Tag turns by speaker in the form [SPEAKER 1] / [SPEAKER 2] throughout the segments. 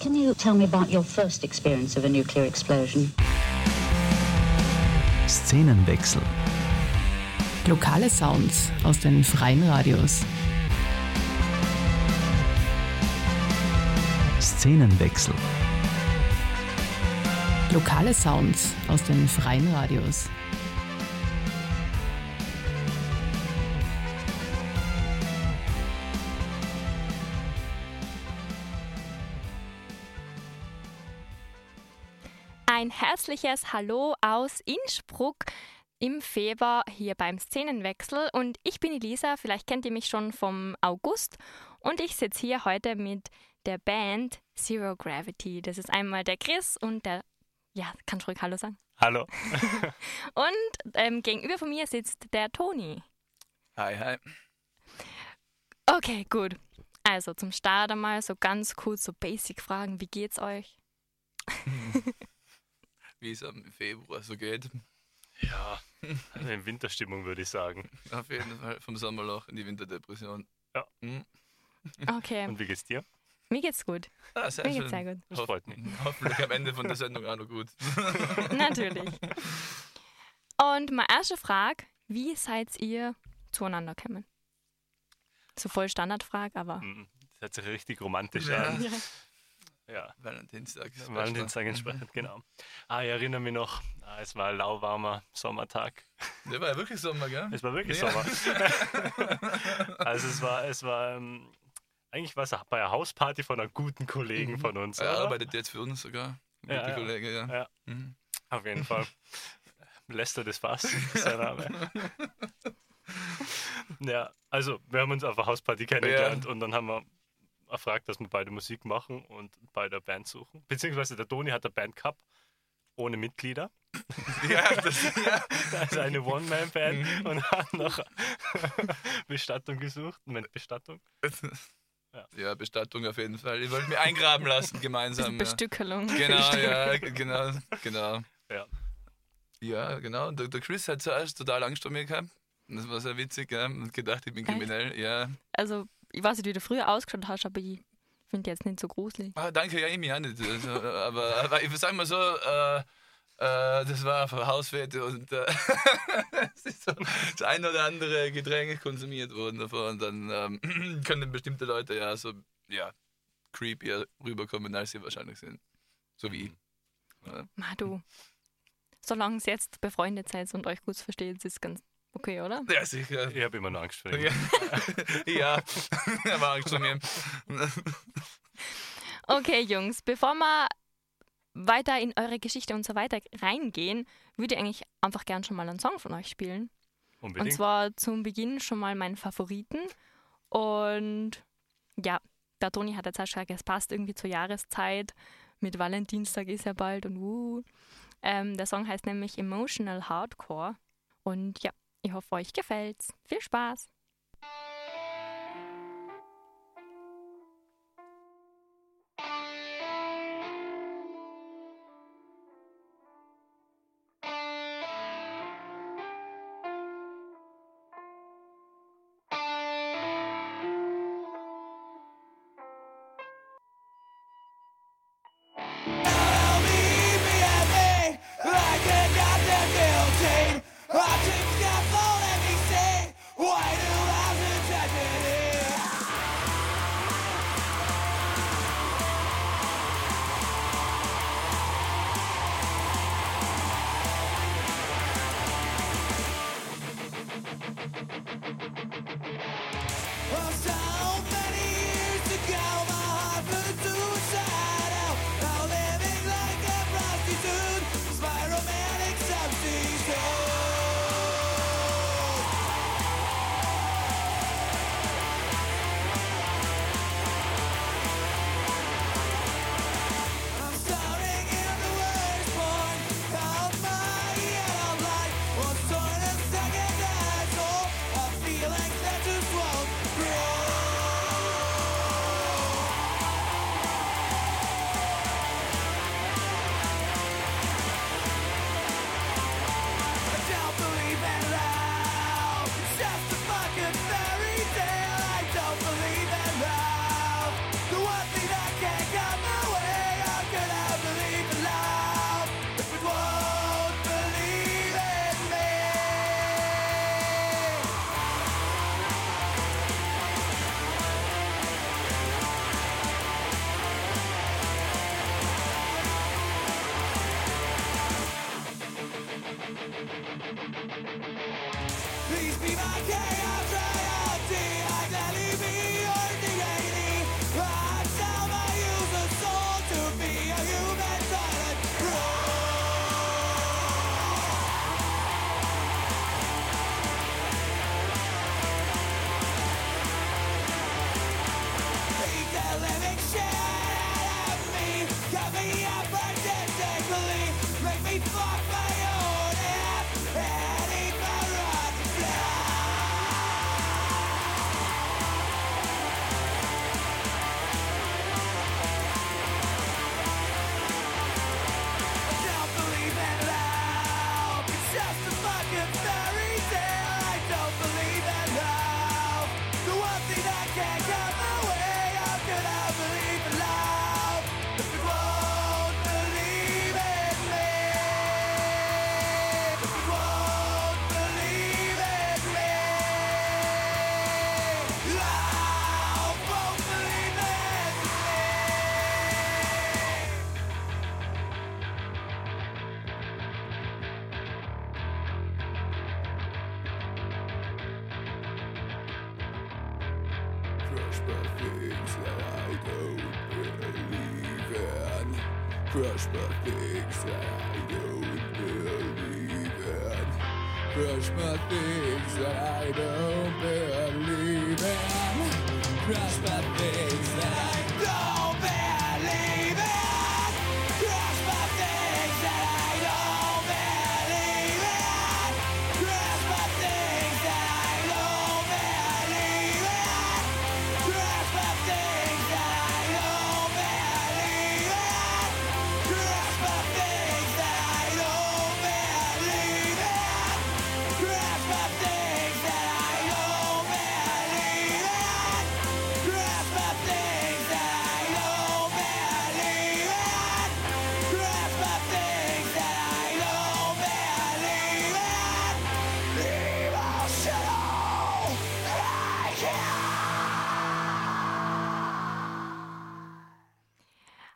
[SPEAKER 1] Can you tell me about your first experience of a nuclear explosion?
[SPEAKER 2] Szenenwechsel.
[SPEAKER 3] Lokale Sounds aus den freien Radios.
[SPEAKER 2] Szenenwechsel.
[SPEAKER 3] Lokale Sounds aus den freien Radios.
[SPEAKER 4] Herzliches Hallo aus Innsbruck im Februar hier beim Szenenwechsel. Und ich bin Elisa, vielleicht kennt ihr mich schon vom August. Und ich sitze hier heute mit der Band Zero Gravity. Das ist einmal der Chris und der, ja, kannst ruhig Hallo sagen?
[SPEAKER 5] Hallo.
[SPEAKER 4] Und ähm, gegenüber von mir sitzt der Toni.
[SPEAKER 6] Hi, hi.
[SPEAKER 4] Okay, gut. Also zum Start einmal so ganz kurz so Basic-Fragen. Wie geht's euch?
[SPEAKER 6] Wie es am Februar so geht.
[SPEAKER 5] Ja, also in Winterstimmung würde ich sagen.
[SPEAKER 6] Auf jeden Fall vom Sommerloch in die Winterdepression.
[SPEAKER 5] Ja.
[SPEAKER 6] Hm.
[SPEAKER 4] Okay,
[SPEAKER 5] Und wie geht's dir?
[SPEAKER 4] mir geht's gut.
[SPEAKER 6] Ah, sehr
[SPEAKER 4] Mir geht's
[SPEAKER 6] schön.
[SPEAKER 4] sehr gut.
[SPEAKER 5] Das freut mich.
[SPEAKER 6] Hoffentlich am Ende von der Sendung auch noch gut.
[SPEAKER 4] Natürlich. Und meine erste Frage, wie seid ihr zueinander gekommen? So voll Standardfrage, aber
[SPEAKER 5] Mhm. Das hört sich richtig romantisch
[SPEAKER 6] Ja.
[SPEAKER 5] an. Ja.
[SPEAKER 6] Valentinstag.
[SPEAKER 5] Valentinstag entsprechend, genau. Ah, ich erinnere mich noch, ah, es war ein lauwarmer Sommertag.
[SPEAKER 6] Der war ja wirklich Sommer, gell?
[SPEAKER 5] Es war wirklich
[SPEAKER 6] Ja.
[SPEAKER 5] Sommer. also es war, es war, ähm, eigentlich war es bei einer Hausparty von einem guten Kollegen von uns.
[SPEAKER 6] Er arbeitet jetzt für uns sogar. Ein
[SPEAKER 5] Ja,
[SPEAKER 6] guter
[SPEAKER 5] ja.
[SPEAKER 6] Kollege, ja.
[SPEAKER 5] Ja.
[SPEAKER 6] Mhm.
[SPEAKER 5] Auf jeden Fall. Lester des Fass, sein Name. ja, also wir haben uns auf einer Hausparty kennengelernt und dann haben wir erfragt, dass wir beide Musik machen und beide eine Band suchen. Beziehungsweise der Toni hat eine Band gehabt, ohne Mitglieder.
[SPEAKER 6] Ja, das, ja.
[SPEAKER 5] Also eine One-Man-Band
[SPEAKER 6] Mhm.
[SPEAKER 5] und hat noch Bestattung gesucht. Moment, Bestattung?
[SPEAKER 6] ja, Bestattung auf jeden Fall. Ich wollte mich eingraben lassen gemeinsam. Ja.
[SPEAKER 4] Bestückelung.
[SPEAKER 6] Genau, ja, genau, genau.
[SPEAKER 5] Ja.
[SPEAKER 6] Ja, genau. Der, der Chris hat zuerst total Angst vor mir gehabt. Das war sehr witzig, ja. Und gedacht, ich bin
[SPEAKER 4] Echt?
[SPEAKER 6] kriminell. Ja.
[SPEAKER 4] Also, ich weiß nicht, wie du früher ausgeschaut hast, aber ich finde jetzt nicht so gruselig.
[SPEAKER 6] Ah, danke, ja, ich mich auch nicht. Also, aber, aber ich sag mal so, äh, äh, das war für Hauswerte und äh, es ist so das ein oder andere Getränk konsumiert worden davon. Und dann ähm, können bestimmte Leute ja so, ja, creepier rüberkommen, als sie wahrscheinlich sind. So wie ich. Ja.
[SPEAKER 4] Ma du, solange ihr jetzt befreundet seid und euch gut versteht, ist es ganz okay, oder?
[SPEAKER 6] Ja, sicher.
[SPEAKER 5] Ich habe immer noch Angst vor ihm.
[SPEAKER 6] Ja, ja. er war Angst vor mir.
[SPEAKER 4] Okay, Jungs, bevor wir weiter in eure Geschichte und so weiter reingehen, würde ich eigentlich einfach gern schon mal einen Song von euch spielen. Und
[SPEAKER 5] Unbedingt.
[SPEAKER 4] zwar zum Beginn schon mal meinen Favoriten. Und ja, der Toni hat jetzt auch schon gesagt, es passt irgendwie zur Jahreszeit. Mit Valentinstag ist ja bald und uh. Ähm, der Song heißt nämlich Emotional Hardcore. Und ja, ich hoffe, euch gefällt's. Viel Spaß!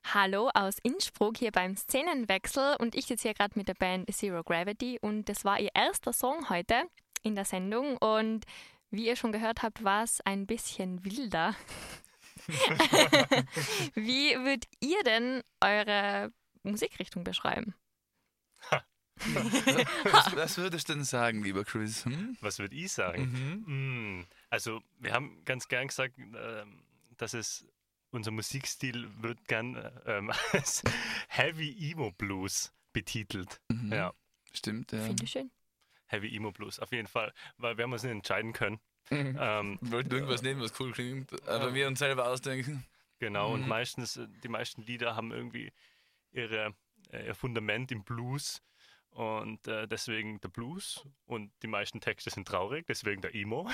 [SPEAKER 4] Hallo aus Innsbruck hier beim Szenenwechsel und ich sitze hier gerade mit der Band Zero Gravity und das war ihr erster Song heute in der Sendung und wie ihr schon gehört habt, war es ein bisschen wilder. wie würdet ihr denn eure Musikrichtung beschreiben?
[SPEAKER 6] Was, was würdest du denn sagen, lieber Chris? Hm?
[SPEAKER 5] Was würde ich sagen?
[SPEAKER 6] Mhm.
[SPEAKER 5] Mm, Also, wir haben ganz gern gesagt, ähm, dass es unser Musikstil wird gern äh, ähm, als Heavy Emo Blues betitelt.
[SPEAKER 6] Mhm.
[SPEAKER 5] Ja,
[SPEAKER 6] Stimmt, ja.
[SPEAKER 4] Finde ich schön.
[SPEAKER 5] Heavy Emo Blues, auf jeden Fall, weil wir haben uns nicht entscheiden können.
[SPEAKER 6] Mhm.
[SPEAKER 5] Ähm,
[SPEAKER 6] Wir wollten irgendwas nehmen, was cool klingt, aber wir uns selber ausdenken.
[SPEAKER 5] genau, und
[SPEAKER 6] Mhm.
[SPEAKER 5] meistens, äh, die meisten Lieder haben irgendwie ihre, äh, ihr Fundament im Blues und äh, deswegen der Blues und die meisten Texte sind traurig, deswegen der Emo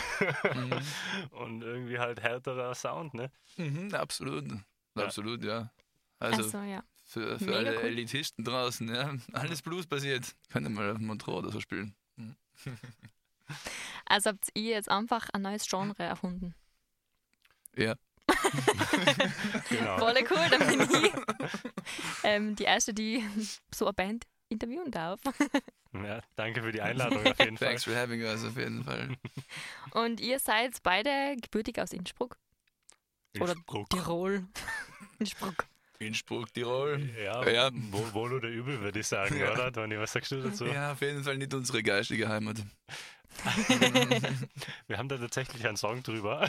[SPEAKER 6] Mhm.
[SPEAKER 5] und irgendwie halt härterer Sound, ne?
[SPEAKER 6] Mhm, absolut.
[SPEAKER 5] Ja.
[SPEAKER 6] Absolut, ja. Also,
[SPEAKER 4] Also ja.
[SPEAKER 6] für, für alle
[SPEAKER 4] cool.
[SPEAKER 6] Elitisten draußen, ja. Alles Blues basiert. Können mal auf Montreux oder so spielen.
[SPEAKER 4] Also habt ihr jetzt einfach ein neues Genre erfunden.
[SPEAKER 6] Ja.
[SPEAKER 5] Genau.
[SPEAKER 4] Voll cool, dann bin ich ähm, die erste, die so eine Band interviewen darf.
[SPEAKER 5] Ja, danke für die Einladung auf jeden Fall.
[SPEAKER 6] Thanks for having us auf jeden Fall.
[SPEAKER 4] Und ihr seid beide gebürtig aus Innsbruck, oder
[SPEAKER 5] Innsbruck.
[SPEAKER 4] Tirol. Innsbruck.
[SPEAKER 6] Innsbruck, Tirol.
[SPEAKER 5] Ja,
[SPEAKER 6] Ja.
[SPEAKER 5] Wohl, wohl oder übel, würde ich sagen,
[SPEAKER 6] Ja.
[SPEAKER 5] oder? Toni, was sagst du dazu?
[SPEAKER 6] Ja, auf jeden Fall nicht unsere geistige Heimat.
[SPEAKER 5] Wir haben da tatsächlich einen Song drüber.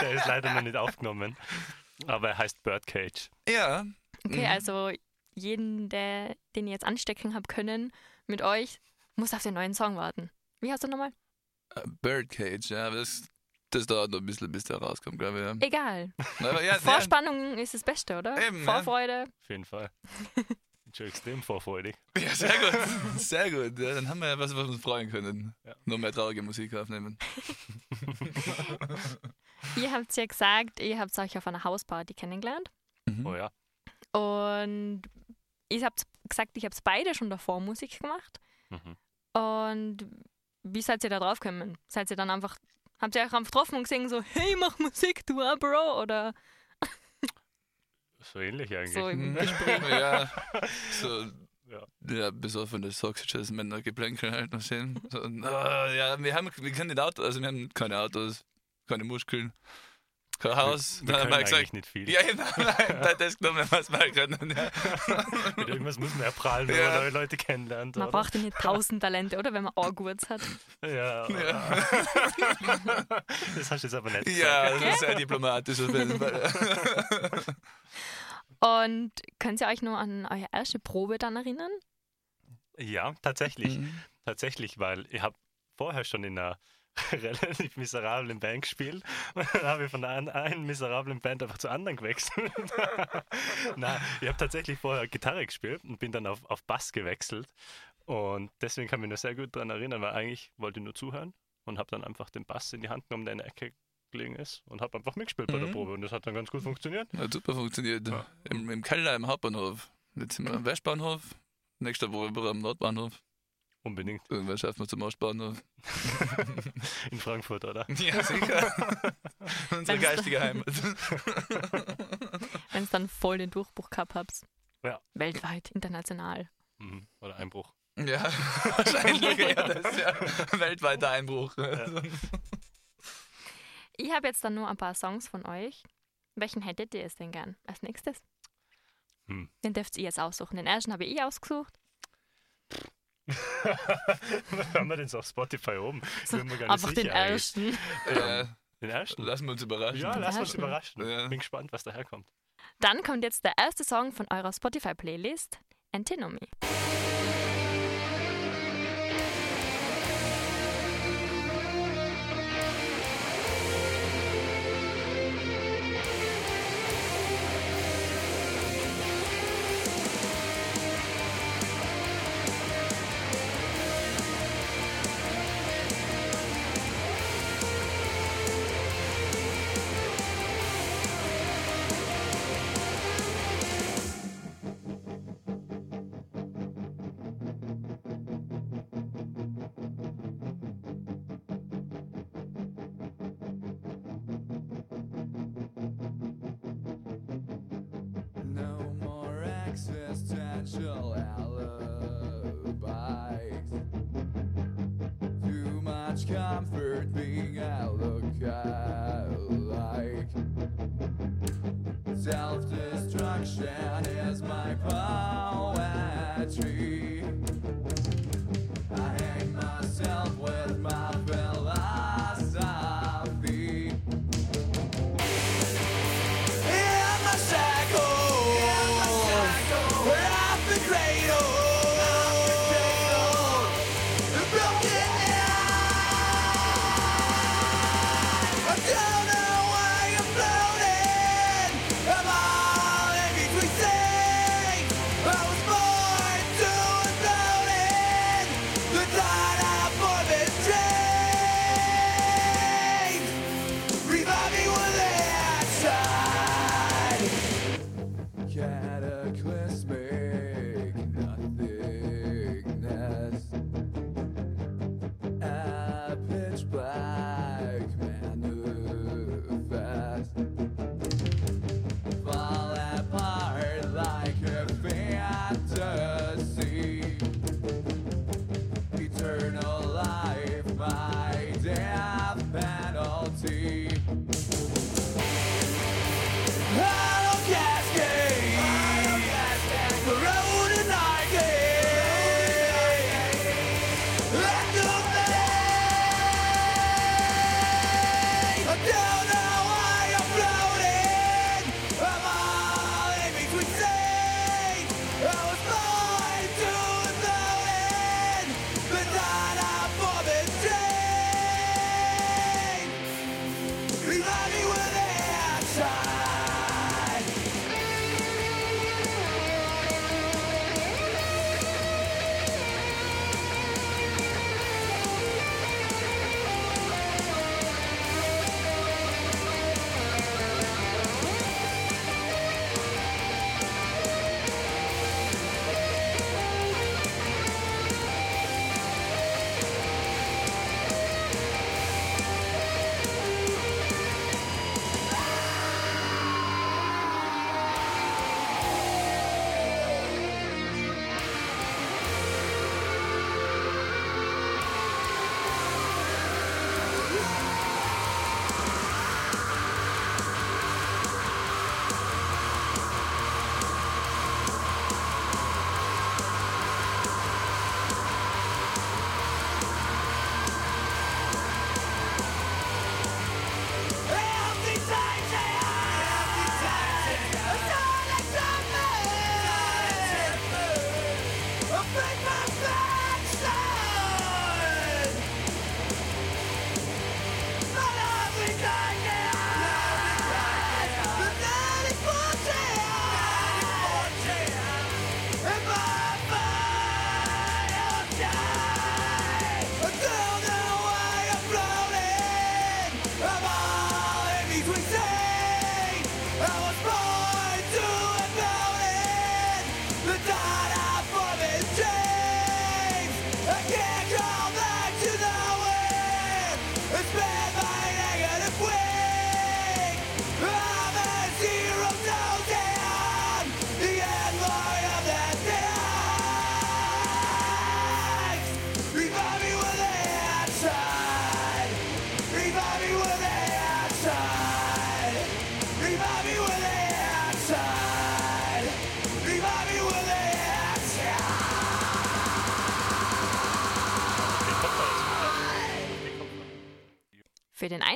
[SPEAKER 5] Der ist leider noch nicht aufgenommen. Aber er heißt Birdcage.
[SPEAKER 6] Ja.
[SPEAKER 4] Okay,
[SPEAKER 6] Mhm.
[SPEAKER 4] also jeden, der, den ihr jetzt anstecken habt können mit euch, muss auf den neuen Song warten. Wie heißt er nochmal?
[SPEAKER 6] Äh, Birdcage, ja, aber das, das dauert noch ein bisschen, bis der rauskommt, glaube ich. Ja.
[SPEAKER 4] Egal.
[SPEAKER 6] Ja,
[SPEAKER 4] Vorspannung ist das Beste, oder?
[SPEAKER 6] Eben, ja.
[SPEAKER 4] Vorfreude.
[SPEAKER 5] Auf jeden Fall. Bin schon extrem vorfreudig.
[SPEAKER 6] Ja, ja, sehr gut. Sehr gut. Ja, dann haben wir ja was, was wir uns freuen können.
[SPEAKER 5] Ja.
[SPEAKER 6] Nur mehr traurige Musik aufnehmen.
[SPEAKER 4] Ihr habt ja gesagt, ihr habt euch auf einer Hausparty kennengelernt.
[SPEAKER 6] Mhm.
[SPEAKER 5] Oh ja.
[SPEAKER 4] Und ihr habt gesagt, ich habe beide schon davor Musik gemacht.
[SPEAKER 5] Mhm.
[SPEAKER 4] Und wie seid ihr da drauf gekommen? Seid ihr dann einfach, habt ihr euch einfach getroffen und gesehen so, hey, mach Musik, du auch, Bro? Oder
[SPEAKER 5] So ähnlich eigentlich.
[SPEAKER 4] so im
[SPEAKER 6] Mhm.
[SPEAKER 4] Gespräch?
[SPEAKER 6] Ja, so
[SPEAKER 5] Ja.
[SPEAKER 6] ja, besoffene Soxyches Männer Geplänkel halt noch sehen. So, ah, ja, wir haben wir können nicht Autos, also wir haben keine Autos, keine Muskeln, kein Haus.
[SPEAKER 5] Wir
[SPEAKER 6] Dann haben
[SPEAKER 5] können
[SPEAKER 6] wir
[SPEAKER 5] eigentlich
[SPEAKER 6] gesagt,
[SPEAKER 5] nicht viel.
[SPEAKER 6] ja, nein, da das genommen, was wir können. Ja.
[SPEAKER 5] Mit irgendwas muss man erprallen, wenn
[SPEAKER 6] Ja.
[SPEAKER 5] man neue Leute kennenlernt.
[SPEAKER 4] Man
[SPEAKER 5] oder?
[SPEAKER 4] braucht ja nicht tausend Talente, oder? Wenn man Augurts hat.
[SPEAKER 5] Ja. das hast du jetzt aber nicht
[SPEAKER 6] Ja,
[SPEAKER 5] gesagt.
[SPEAKER 6] das ist sehr diplomatisch auf jeden Fall.
[SPEAKER 4] Und könnt ihr euch nur an eure erste Probe dann erinnern?
[SPEAKER 5] Ja, tatsächlich.
[SPEAKER 6] Mhm.
[SPEAKER 5] Tatsächlich, weil ich habe vorher schon in einer relativ miserablen Band gespielt und dann habe ich von der einen miserablen Band einfach zur anderen gewechselt. Nein, ich habe tatsächlich vorher Gitarre gespielt und bin dann auf, auf Bass gewechselt und deswegen kann ich mich noch sehr gut daran erinnern, weil eigentlich wollte ich nur zuhören und habe dann einfach den Bass in die Hand genommen, der in der Ecke gelegen ist und habe einfach mitgespielt bei der
[SPEAKER 6] Mhm.
[SPEAKER 5] Probe und das hat dann ganz gut funktioniert.
[SPEAKER 6] Hat super funktioniert.
[SPEAKER 5] Ja.
[SPEAKER 6] Im, Im Keller im Hauptbahnhof. Jetzt sind wir am Westbahnhof. Nächste Woche am Nordbahnhof.
[SPEAKER 5] Unbedingt.
[SPEAKER 6] Irgendwann schaffen wir zum Ostbahnhof.
[SPEAKER 5] In Frankfurt, oder?
[SPEAKER 6] Ja, sicher. Unsere
[SPEAKER 4] Wenn's-
[SPEAKER 6] geistige Heimat.
[SPEAKER 4] Wenn es dann voll den Durchbruch gehabt habt.
[SPEAKER 5] Ja.
[SPEAKER 4] Weltweit, international.
[SPEAKER 5] Mhm. Oder Einbruch.
[SPEAKER 6] ja, wahrscheinlich. Ja, das ja weltweiter Einbruch.
[SPEAKER 4] Ich habe jetzt dann nur ein paar Songs von euch. Welchen hättet ihr es denn gern als nächstes?
[SPEAKER 5] Hm.
[SPEAKER 6] Den dürft ihr jetzt aussuchen. Den ersten habe ich ausgesucht.
[SPEAKER 5] haben wir den so auf Spotify oben?
[SPEAKER 6] So,
[SPEAKER 5] Bin mir gar nicht
[SPEAKER 6] einfach den ersten.
[SPEAKER 4] Ja,
[SPEAKER 5] Den ersten?
[SPEAKER 4] lassen wir uns überraschen.
[SPEAKER 5] Ja, lass uns
[SPEAKER 6] ersten.
[SPEAKER 5] überraschen.
[SPEAKER 4] Ja.
[SPEAKER 5] Bin gespannt, was daherkommt.
[SPEAKER 6] Dann kommt jetzt der erste Song von eurer Spotify-Playlist, Antinomy.
[SPEAKER 7] I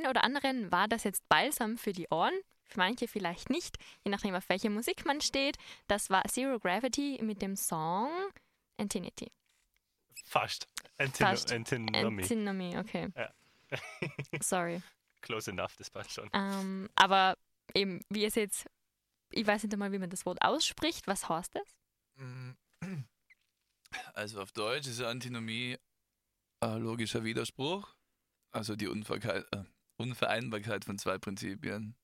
[SPEAKER 4] einen oder anderen war das jetzt balsam für die Ohren, für manche vielleicht nicht, je nachdem auf welche Musik man steht. Das war Zero Gravity mit dem Song Antinity.
[SPEAKER 5] Fast. Antino
[SPEAKER 4] Fast.
[SPEAKER 5] Antinomy.
[SPEAKER 4] Antinomy, okay.
[SPEAKER 5] Ja.
[SPEAKER 4] Sorry.
[SPEAKER 5] Close enough, das passt schon.
[SPEAKER 4] Ähm, aber eben, wie es jetzt, ich weiß nicht einmal, wie man das Wort ausspricht. Was heißt das?
[SPEAKER 6] Also auf Deutsch ist Antinomie ein logischer Widerspruch. Also die Unverke äh, Unvereinbarkeit von zwei Prinzipien.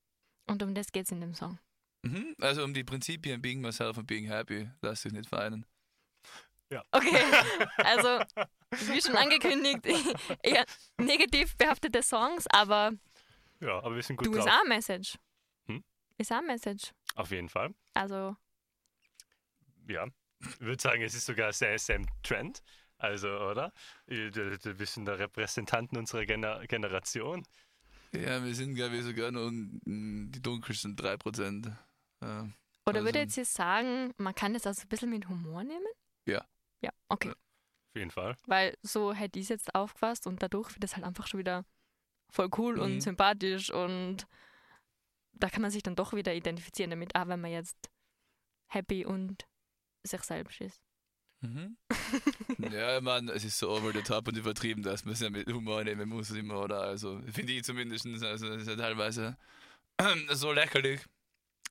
[SPEAKER 4] Und um das geht es in dem Song.
[SPEAKER 6] Mhm. Also um die Prinzipien Being Myself und Being Happy. Lass dich nicht vereinen.
[SPEAKER 4] Okay, also wie schon angekündigt, eher negativ behaftete Songs, aber
[SPEAKER 5] Ja, aber wir sind gut
[SPEAKER 4] du ist
[SPEAKER 5] drauf.
[SPEAKER 4] auch ein Message.
[SPEAKER 5] Hm?
[SPEAKER 4] Ist auch ein Message.
[SPEAKER 5] Auf jeden Fall.
[SPEAKER 4] Also,
[SPEAKER 5] Ja. Ich würde sagen, es ist sogar sehr, sehr im Trend. Also, oder? Du, du du bist der Repräsentanten unserer Gener Generation.
[SPEAKER 6] Ja, wir sind, glaube ich, sogar nur mm, die dunkelsten 3%. Ja.
[SPEAKER 4] oder würde
[SPEAKER 6] Also-
[SPEAKER 4] jetzt hier sagen, man kann das also ein bisschen mit Humor nehmen?
[SPEAKER 6] Ja.
[SPEAKER 4] Ja, okay.
[SPEAKER 6] Ja.
[SPEAKER 5] Auf jeden Fall.
[SPEAKER 4] Weil so hätte ich es jetzt aufgefasst und dadurch wird es halt einfach schon wieder voll cool
[SPEAKER 6] Mhm.
[SPEAKER 4] und sympathisch und da kann man sich dann doch wieder identifizieren damit, auch wenn man jetzt happy und sich selbst ist.
[SPEAKER 6] Mhm. ja, man, es ist so over the top und übertrieben, dass man es ja mit Humor nehmen muss immer, oder? Also, finde ich zumindest. Also, es ist ja teilweise so lächerlich,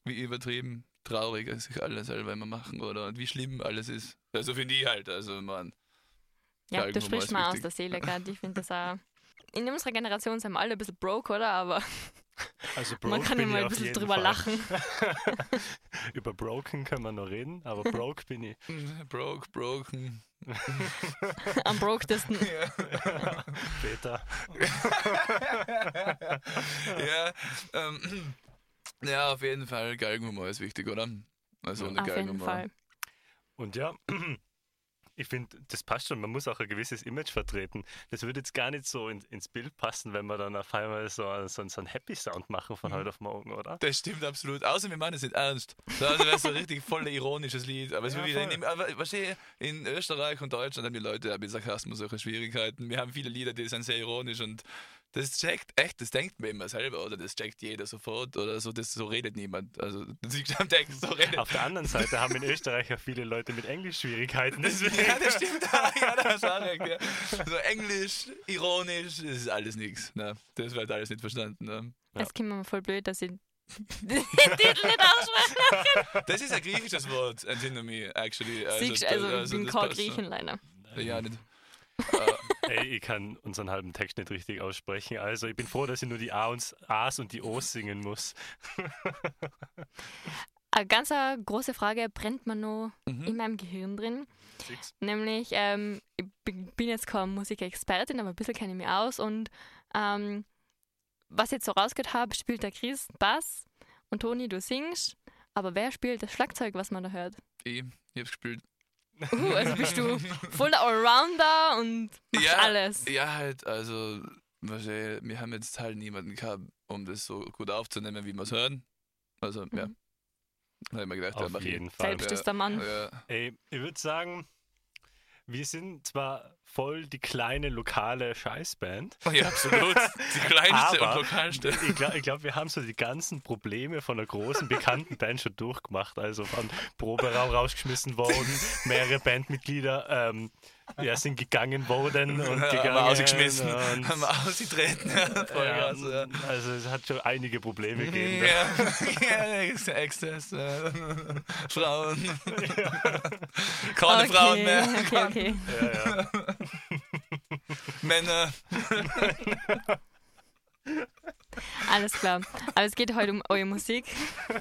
[SPEAKER 6] wie übertrieben, traurig es sich alles selber immer machen, oder? Und wie schlimm alles ist. Also, finde ich halt, also, man.
[SPEAKER 4] Ja, du sprichst mal aus der Seele gerade. Ich finde das auch. In unserer Generation sind wir alle ein bisschen broke, oder? Aber
[SPEAKER 5] Also
[SPEAKER 4] man
[SPEAKER 5] broke
[SPEAKER 4] kann
[SPEAKER 5] bin
[SPEAKER 4] immer ein bisschen drüber
[SPEAKER 5] Fall.
[SPEAKER 4] lachen.
[SPEAKER 5] Über broken können wir noch reden, aber broke bin ich.
[SPEAKER 6] Broke, broken.
[SPEAKER 4] Am brokedesten.
[SPEAKER 5] Später.
[SPEAKER 6] ja, ähm, ja, auf jeden Fall, Galgenhumor ist wichtig, oder? Also, ohne
[SPEAKER 4] Auf jeden
[SPEAKER 6] Galgenhumor.
[SPEAKER 4] Fall.
[SPEAKER 5] Und ja, ich finde, das passt schon. Man muss auch ein gewisses Image vertreten. Das würde jetzt gar nicht so in, ins Bild passen, wenn wir dann auf einmal so, so, so einen Happy Sound machen von
[SPEAKER 6] Mhm.
[SPEAKER 5] heute auf morgen, oder?
[SPEAKER 6] Das stimmt absolut. Außer wir meinen es nicht ernst. So, Also wäre so ein richtig voll ironisches Lied. Aber es
[SPEAKER 5] Ja,
[SPEAKER 6] wieder in, aber, verstehe, in Österreich und Deutschland haben die Leute ja mit Sarkasmus solche Schwierigkeiten. Wir haben viele Lieder, die sind sehr ironisch und das checkt echt, das denkt man immer selber oder das checkt jeder sofort oder so, das so redet niemand. Also am Text, so redet.
[SPEAKER 5] Auf der anderen Seite haben in Österreich ja viele Leute mit Englisch Schwierigkeiten. Deswegen.
[SPEAKER 6] Ja, das stimmt. ja, das auch recht, ja. So Englisch, ironisch, das ist alles nichts. Ne? Das wird alles nicht verstanden. Ne?
[SPEAKER 5] Ja.
[SPEAKER 4] Es kommt mir voll blöd, dass ich den Titel nicht ausspreche.
[SPEAKER 6] Das ist ein griechisches Wort, Antinomy, actually.
[SPEAKER 4] Siehst,
[SPEAKER 6] das-
[SPEAKER 4] also, ich bin kein
[SPEAKER 6] passt schon.
[SPEAKER 4] Griechen leider.
[SPEAKER 6] Ja, nicht.
[SPEAKER 5] Ey, ich kann unseren halben Text nicht richtig aussprechen. Also ich bin froh, dass ich nur die A und, A's und die O's singen muss.
[SPEAKER 4] Eine ganz äh, große Frage brennt mir noch
[SPEAKER 6] Mhm.
[SPEAKER 4] in meinem Gehirn drin.
[SPEAKER 5] Six.
[SPEAKER 4] Nämlich, ähm, ich bin bin jetzt keine Musikexpertin, aber ein bisschen kenne ich mich aus. Und ähm, was ich jetzt so rausgehört habe, spielt der Chris Bass und Toni, du singst. Aber wer spielt das Schlagzeug, was man da hört?
[SPEAKER 6] Ich, ich hab's gespielt.
[SPEAKER 4] Uh, also bist du voll der Allrounder und machst
[SPEAKER 6] Ja,
[SPEAKER 4] alles.
[SPEAKER 6] Ja, halt, also, wir haben jetzt halt niemanden gehabt, um das so gut aufzunehmen, wie wir es hören. Also, ja.
[SPEAKER 4] Mhm.
[SPEAKER 6] Da hab ich mir gedacht, ja,
[SPEAKER 5] Auf
[SPEAKER 6] mach ich.
[SPEAKER 5] jeden Fall.
[SPEAKER 4] Selbst ist der Mann.
[SPEAKER 6] Ja,
[SPEAKER 5] Ey, ich würde sagen, wir sind zwar voll die kleine lokale Scheißband,
[SPEAKER 6] ja, absolut. Die kleinste und lokalste.
[SPEAKER 5] ich glaube, glaub, wir haben so die ganzen Probleme von einer großen, bekannten Band schon durchgemacht. Also von Proberaum rausgeschmissen worden, mehrere Bandmitglieder ähm, ja, sind gegangen worden und
[SPEAKER 6] haben
[SPEAKER 5] gegangen.
[SPEAKER 6] wir ausgeschmissen,
[SPEAKER 5] Und,
[SPEAKER 6] haben ausgetreten. Ja,
[SPEAKER 5] ja,
[SPEAKER 6] ja.
[SPEAKER 5] Also es hat schon einige Probleme gegeben.
[SPEAKER 6] Ja, ja. Äh, Frauen. Keine Frauen mehr.
[SPEAKER 4] Okay, okay.
[SPEAKER 5] Ja, ja.
[SPEAKER 6] Männer.
[SPEAKER 4] Alles klar. Aber es geht heute um eure Musik.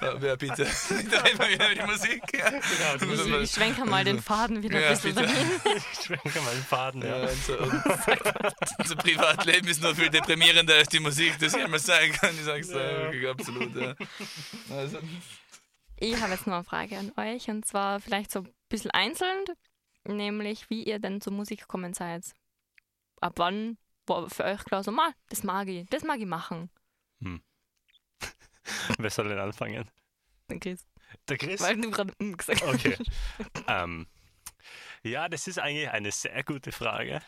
[SPEAKER 6] Ja, wer bitte? Da wieder die Musik. Ja.
[SPEAKER 5] Genau,
[SPEAKER 4] Ich, ich schwenke mal den Faden wieder
[SPEAKER 6] Ja,
[SPEAKER 4] ein bisschen
[SPEAKER 6] bitte.
[SPEAKER 4] dahin.
[SPEAKER 5] Ich schwenke mal den Faden.
[SPEAKER 6] Ja,
[SPEAKER 5] Ja.
[SPEAKER 6] unser, unser Privatleben ist noch viel deprimierender als die Musik, das ich einmal sagen kann. Ich sag's dir, wirklich absolut. Ja. Also,
[SPEAKER 4] Ich habe jetzt noch eine Frage an euch und zwar vielleicht so ein bisschen einzeln, nämlich wie ihr denn zur Musik gekommen seid. Ab wann war für euch klar so, mal, das mag ich, das mag ich machen.
[SPEAKER 5] Wer soll denn anfangen?
[SPEAKER 4] Der Chris,
[SPEAKER 5] Der Chris?
[SPEAKER 4] weil du gerade mm gesagt hast.
[SPEAKER 5] Okay. ähm, ja, das ist eigentlich eine sehr gute Frage.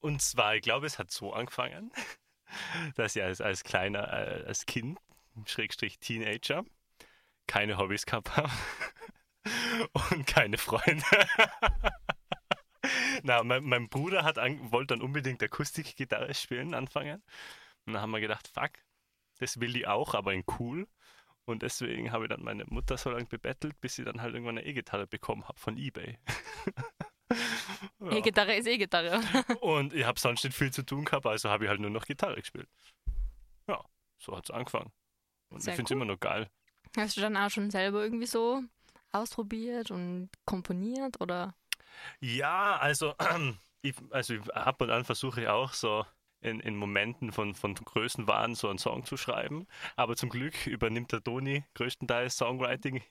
[SPEAKER 5] Und zwar, ich glaube, es hat so angefangen. dass ich als, als kleiner, äh, als Kind, Schrägstrich Teenager, keine Hobbys gehabt habe und keine Freunde. Na, mein, mein Bruder hat an, wollte dann unbedingt Akustikgitarre spielen anfangen. Und dann haben wir gedacht, fuck, das will die auch, aber in cool. Und deswegen habe ich dann meine Mutter so lange bebettelt, bis sie dann halt irgendwann eine E-Gitarre bekommen habe von Ebay. Ja.
[SPEAKER 4] E-Gitarre ist E-Gitarre.
[SPEAKER 5] Und ich habe sonst nicht viel zu tun gehabt, also habe ich halt nur noch Gitarre gespielt. Ja, so hat es angefangen. Und
[SPEAKER 4] Sehr
[SPEAKER 5] ich finde es
[SPEAKER 4] cool.
[SPEAKER 5] immer noch geil.
[SPEAKER 4] Hast du dann auch schon selber irgendwie so ausprobiert und komponiert oder?
[SPEAKER 5] Ja, also, ich, also ich ab und an versuche ich auch so in, in Momenten von, von Größenwahn so einen Song zu schreiben. Aber zum Glück übernimmt der Toni größtenteils Songwriting.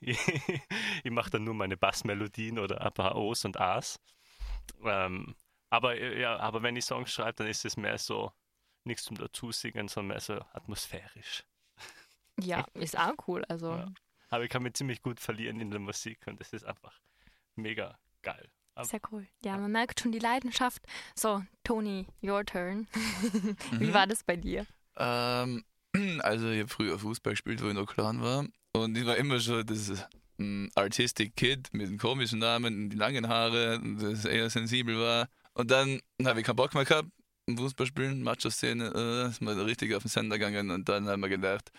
[SPEAKER 5] Ich, mache dann nur meine Bassmelodien oder ein paar O's und A's. Ähm, aber, äh, ja, aber wenn ich Songs schreibe, dann ist es mehr so nichts zum Dazusingen, sondern mehr so atmosphärisch.
[SPEAKER 4] Ja, ist auch cool. Also
[SPEAKER 5] Ja. Aber ich kann mich ziemlich gut verlieren in der Musik und das ist einfach mega geil.
[SPEAKER 4] Sehr cool. Ja, man merkt schon die Leidenschaft. So, Toni, your turn. Wie
[SPEAKER 6] Mhm.
[SPEAKER 4] war das bei dir?
[SPEAKER 6] Ähm, also ich habe früher Fußball gespielt, wo ich noch klein war. Und ich war immer schon das ähm, Artistic Kid mit dem komischen Namen und die langen Haare, und das eher sensibel war. Und dann habe ich keinen Bock mehr gehabt im Fußballspielen, Macho-Szene, äh, ist mal richtig auf den Sender gegangen. Und dann haben wir gedacht,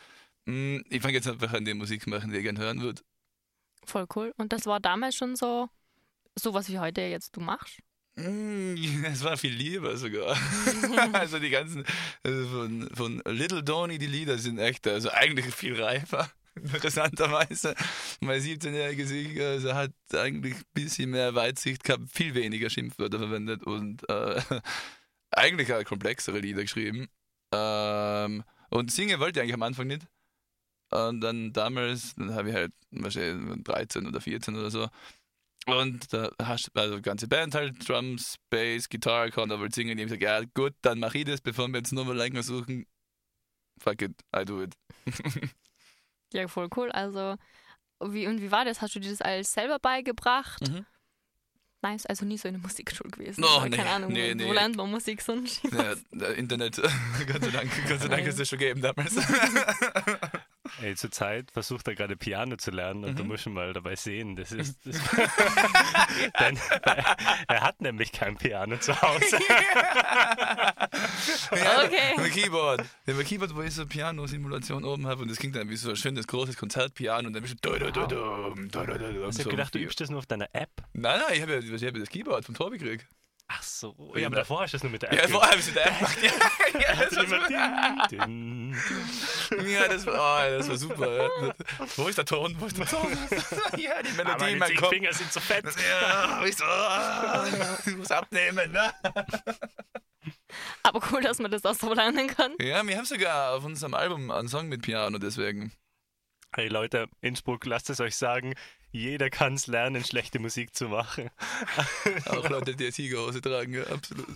[SPEAKER 6] mh, ich fange jetzt einfach an, die Musik machen, die ich gerne hören würde.
[SPEAKER 4] Voll cool. Und das war damals schon so, sowas wie heute jetzt du machst?
[SPEAKER 6] Mm, Es war viel lieber sogar. also die ganzen also von, von Little Donny, die Lieder sind echt, also eigentlich viel reifer. Interessanterweise. Mein 17-jähriges Ich also hat eigentlich ein bisschen mehr Weitsicht gehabt, viel weniger Schimpfwörter verwendet und äh, eigentlich auch komplexere Lieder geschrieben. Ähm, und singen wollte ich eigentlich am Anfang nicht. Und dann damals, dann habe ich halt wahrscheinlich 13 oder 14 oder so. Und da hast du also die ganze Band halt, Drums, Bass, Gitarre, kann aber singen. Ich habe gesagt, ja gut, dann mache ich das, bevor wir jetzt nochmal länger suchen. Fuck it, I do it.
[SPEAKER 4] Ja, voll cool. Also, wie, und wie war das? Hast du dir das alles selber beigebracht?
[SPEAKER 6] Mhm.
[SPEAKER 4] Nice, also nie so in der Musikschule gewesen. Oder?
[SPEAKER 6] nee,
[SPEAKER 4] Keine Ahnung,
[SPEAKER 6] nee,
[SPEAKER 4] wo,
[SPEAKER 6] nee.
[SPEAKER 4] wo lernt man Musik sonst?
[SPEAKER 6] Ja, Internet, Gott sei Dank, Gott sei Dank ist das schon gegeben damals.
[SPEAKER 5] Ey, zur Zeit versucht er gerade Piano zu lernen und du
[SPEAKER 6] Mhm.
[SPEAKER 5] musst ihn mal dabei sehen. Das ist. Das Denn, er hat nämlich kein Piano zu Hause.
[SPEAKER 4] Okay.
[SPEAKER 6] Ein Keyboard. Ja, ein Keyboard, wo ich so eine Piano-Simulation oben habe und das klingt dann wie so ein schönes großes Konzertpiano und dann bist du. Du, du, du, du, du, du, du,
[SPEAKER 5] Ich hab gedacht, du übst das nur auf deiner App.
[SPEAKER 6] Nein, nein, ich habe ja, ich hab ja das Keyboard vom Tobi gekriegt.
[SPEAKER 5] Ach so. Ja, aber davor hast du das nur mit der
[SPEAKER 6] Ja,
[SPEAKER 5] App.
[SPEAKER 6] vorher habe ich mit der App gemacht. Ja, ja, das, war, ja, das, war, oh, das war super. Ja. Wo ist der Ton? Wo ist der Ton? Ja, die
[SPEAKER 5] Aber
[SPEAKER 6] Melodie
[SPEAKER 5] meine
[SPEAKER 6] in meinem Kopf.
[SPEAKER 5] Finger sind so fett.
[SPEAKER 6] Ja, ich so, ah, ich muss abnehmen, ne?
[SPEAKER 4] Aber cool, dass man das auch so lernen kann.
[SPEAKER 6] Ja, wir haben sogar auf unserem Album einen Song mit Piano, deswegen.
[SPEAKER 5] Hey Leute, Innsbruck, lasst es euch sagen, jeder kann es lernen, schlechte Musik zu machen.
[SPEAKER 6] Auch Leute, die Tigerhose tragen, ja, absolut.